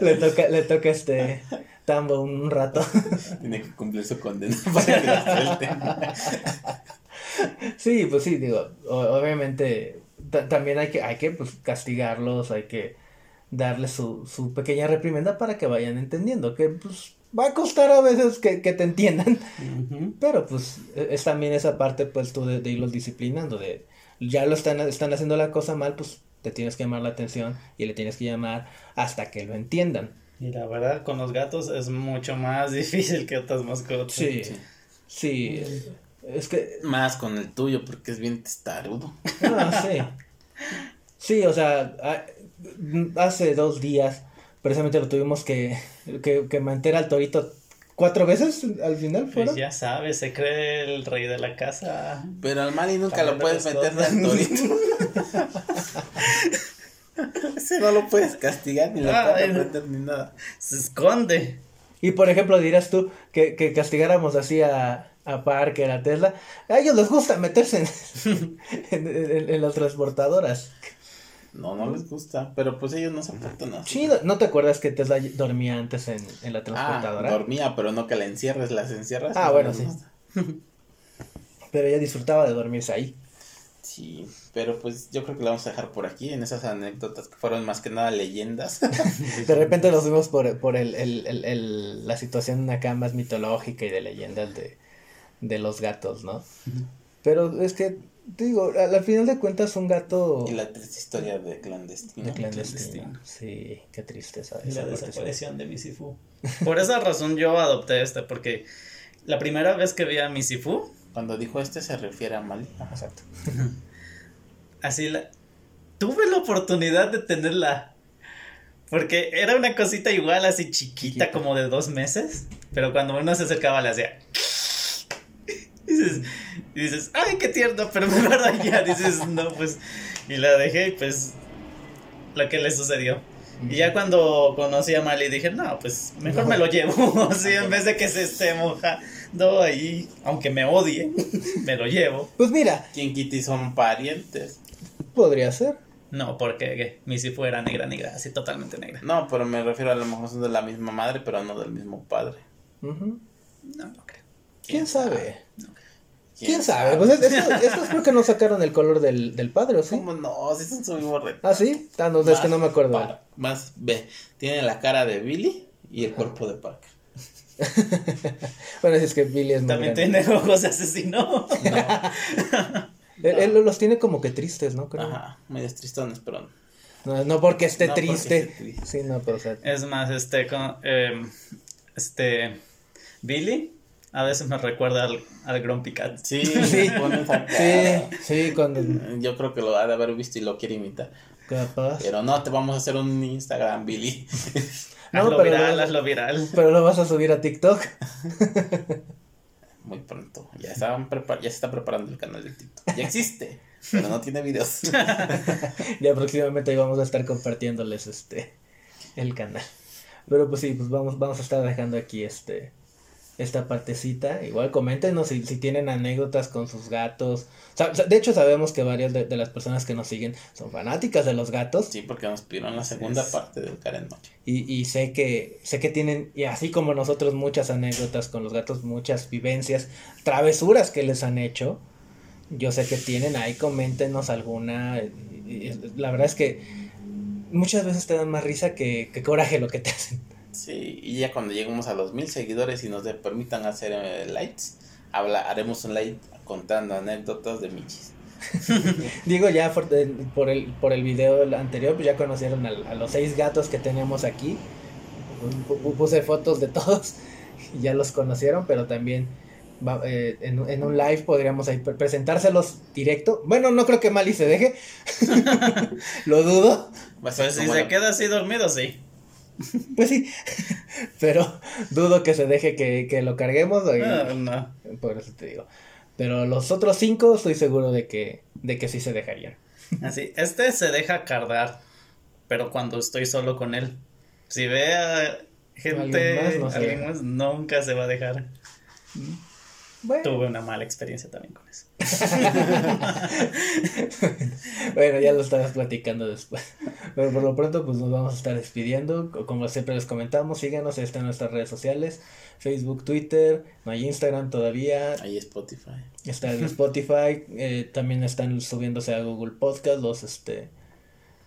le toca, le toca este tambo un rato. Tiene que cumplir su condena para que lo sí, pues sí, digo, obviamente ta- también hay que, hay que pues castigarlos, hay que darles su, su pequeña reprimenda para que vayan entendiendo, que pues va a costar a veces que, que te entiendan, pero pues e- es también esa parte pues tú de, de irlos disciplinando, de ya lo están, están haciendo la cosa mal, pues te tienes que llamar la atención y le tienes que llamar hasta que lo entiendan. Y la verdad, con los gatos es mucho más difícil que otras mascotas. Sí, Sí. sí, es que Más con el tuyo porque es bien testarudo. Ah, sí. Sí, o sea, a- hace dos días precisamente lo tuvimos que, que, que mantener al torito cuatro veces al final Pues fueron. ya sabes, se cree el rey de la casa. Pero al Mali nunca También lo puedes meter al torito. Ese no lo puedes castigar ni lo Ay, puedes meter ni nada. Se esconde. Y por ejemplo, dirás tú que, que castigáramos así a, a Parker, a Tesla. A ellos les gusta meterse en, en, en- en las transportadoras. No, no les gusta, pero pues ellos no se portan así. Sí, ¿no, te acuerdas que Tesla dormía antes en, en la Ah, transportadora? dormía, pero no que la encierres, las encierras. Ah, no bueno, sí. Pero ella disfrutaba de dormirse ahí. Sí, pero pues yo creo que la vamos a dejar por aquí en esas anécdotas que fueron más que nada leyendas. De repente nos fuimos por, por el, el, el, el- la situación acá más mitológica y de leyendas de, de los gatos, ¿no? Pero es que, te digo, al, al final de cuentas un gato y la triste historia de clandestino. de clandestino. clandestino. Sí, qué tristeza. Y esa la desaparición de Misifu. Por esa razón yo adopté este, porque la primera vez que vi a Misifu, Cuando dijo este se refiere a Mali. Ajá. Exacto. así la... Tuve la oportunidad de tenerla. Porque era una cosita igual, así chiquita, Chiquita. como de dos meses. Pero cuando uno se acercaba le hacía... Y dices, y dices, ay, qué tierno, pero me guarda ya. Dices, no, pues... Y la dejé y pues... Lo que le sucedió. Y ya cuando conocí a Mali dije, no, pues mejor me lo llevo. Así en vez de que se esté mojando ahí, aunque me odie, me lo llevo. Pues mira, ¿Quién Kitty son parientes? podría ser. No, porque ¿qué? Missy fuera negra, negra, así totalmente negra. No, pero me refiero a lo mejor son de la misma madre, pero no del mismo padre. Ujú. No, no creo. ¿Quién sabe? ¿Quién sabe? Pues es- estos, estos creo que no sacaron el color del, del padre, ¿o sí? ¿Cómo no? Si son su mismo retrato. Ah, sí. Ah, no, es que no me acuerdo. Más ve, tiene la cara de Billy y el cuerpo de Parker. Bueno, si es que Billy es muy También tiene ojos de asesino. Él, él los tiene como que tristes, ¿no? Creo. Ajá, medios tristones, pero No, no porque esté No porque triste. esté triste. Sí, no, pero o sea, Es más, este, con, em, este, Billy, a veces me recuerda al, al Grumpy Cat. sí, Sí. Sí, sí, cuando Yo creo que lo ha de haber visto y lo quiere imitar. capaz. Pero no, te vamos a hacer un Instagram, Billy. No, hazlo pero viral, no- hazlo viral. Pero lo vas a subir a TikTok. Muy pronto. Ya, estaban ya se está preparando el canal de TikTok. Ya existe, pero no tiene videos. Ya próximamente ahí vamos a estar compartiéndoles este el canal. Pero pues sí, pues vamos, vamos a estar dejando aquí este esta partecita. Igual coméntenos si, si tienen anécdotas con sus gatos. O sea, de hecho sabemos que varias de, de las personas que nos siguen son fanáticas de los gatos. Sí, porque nos pidieron la segunda Es- parte del Karen Noche. Y, y sé que sé que tienen, y así como nosotros, muchas anécdotas con los gatos, muchas vivencias, travesuras que les han hecho. Yo sé que tienen ahí, coméntenos alguna. y- y La verdad es que muchas veces te dan más risa que, que coraje lo que te hacen. Sí, y ya cuando lleguemos a los mil seguidores y nos de- permitan hacer eh, likes, habla, haremos un live contando anécdotas de Michis. Digo, ya por, el- por el, por el video anterior, pues ya conocieron al- a, los seis gatos que tenemos aquí. Pu- pu- Puse fotos de todos y ya los conocieron, pero también va- eh, en, en un live podríamos ahí presentárselos directo. Bueno, no creo que Mali se deje. Lo dudo. A Pues si se la- queda así dormido, sí. Pues sí. Pero dudo que se deje que, que lo carguemos. y- Ah, no. Por eso te digo. Pero los otros cinco estoy seguro de que, de que sí se dejarían. Así, este se deja cargar, pero cuando estoy solo con él. Si ve a gente, Alguien más no alguien más, nunca se va a dejar. Bueno. Tuve una mala experiencia también con eso. bueno, ya lo estarás platicando después. Pero por lo pronto, pues nos vamos a estar despidiendo. Co- Como siempre les comentamos, síganos, ahí están nuestras redes sociales: Facebook, Twitter, no hay Instagram todavía. Ahí Spotify. Está en Spotify, eh, también están subiéndose a Google Podcast los este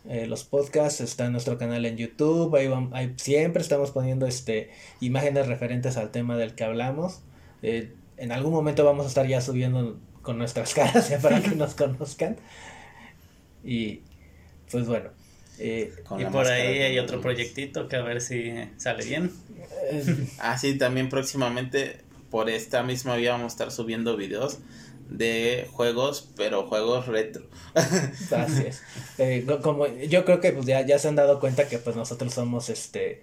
eh, los podcasts, está en nuestro canal en YouTube, ahí, vam- ahí siempre estamos poniendo este imágenes referentes al tema del que hablamos. Eh, en algún momento vamos a estar ya subiendo con nuestras caras ya para que nos conozcan. Y pues bueno. eh, Con y por ahí hay otro proyectito que a ver si sale bien. eh, Ah, sí, también próximamente por esta misma vía vamos a estar subiendo videos de juegos, pero juegos retro. Así es. Eh, co- como yo creo que pues ya, ya se han dado cuenta que pues nosotros somos este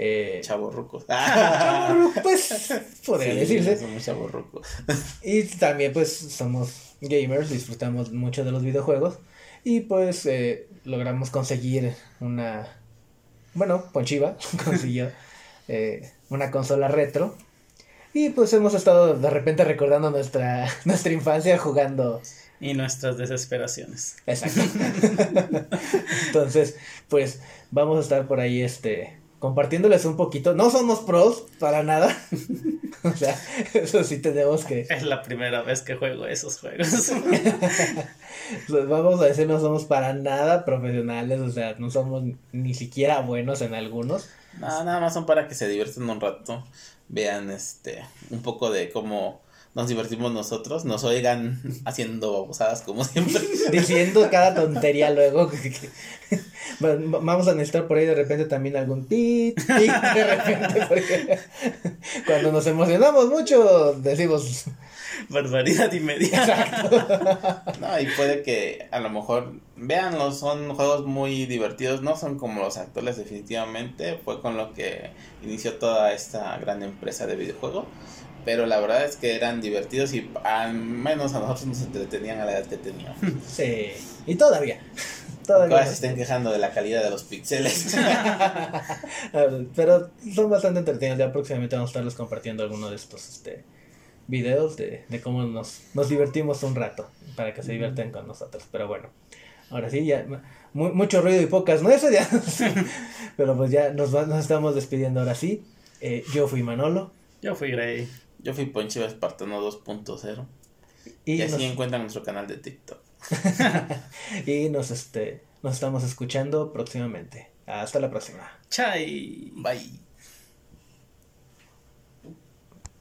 eh, Chavorrucos. pues podría Sí, decirse. Somos chavorrucos. Y también pues somos gamers, disfrutamos mucho de los videojuegos y pues eh, logramos conseguir una, bueno, Ponchiva consiguió eh, una consola retro y pues hemos estado de repente recordando nuestra, nuestra infancia jugando Y nuestras desesperaciones. Exacto. Entonces, pues vamos a estar por ahí este compartiéndoles un poquito. No somos pros para nada. o sea, eso sí tenemos que Es la primera vez que juego esos juegos. pues, vamos a decir no somos para nada profesionales, o sea, no somos ni siquiera buenos en algunos. No, nada más son para que se diviertan un rato. Vean este un poco de cómo nos divertimos nosotros. Nos oigan haciendo babosadas como siempre. Diciendo cada tontería luego. que- que- Va- Vamos a necesitar por ahí de repente también algún tit, de repente, porque cuando nos emocionamos mucho decimos Barbaridad y media. No, y puede que a lo mejor, véanlo, son juegos muy divertidos, no son como los actuales definitivamente, fue con lo que inició toda esta gran empresa de videojuegos, pero la verdad es que eran divertidos y al menos a nosotros nos entretenían a la edad que teníamos. Sí, y todavía. Ahora Todavía. se estén quejando de la calidad de los píxeles. Pero son bastante entretenidos. Ya próximamente vamos a estarles compartiendo alguno de estos este, videos de, de cómo nos, nos divertimos un rato para que se diviertan con nosotros. Pero bueno, ahora sí, ya mu- mucho ruido y pocas nueces. Ya. Pero pues ya nos, va- nos estamos despidiendo ahora sí. Eh, yo fui Manolo. Yo fui Grey. Yo fui Ponchiva Espartano 2.0 Y, y así nos, encuentran nuestro canal de TikTok. y nos, este, nos estamos escuchando próximamente. Hasta la próxima. Chai. Bye.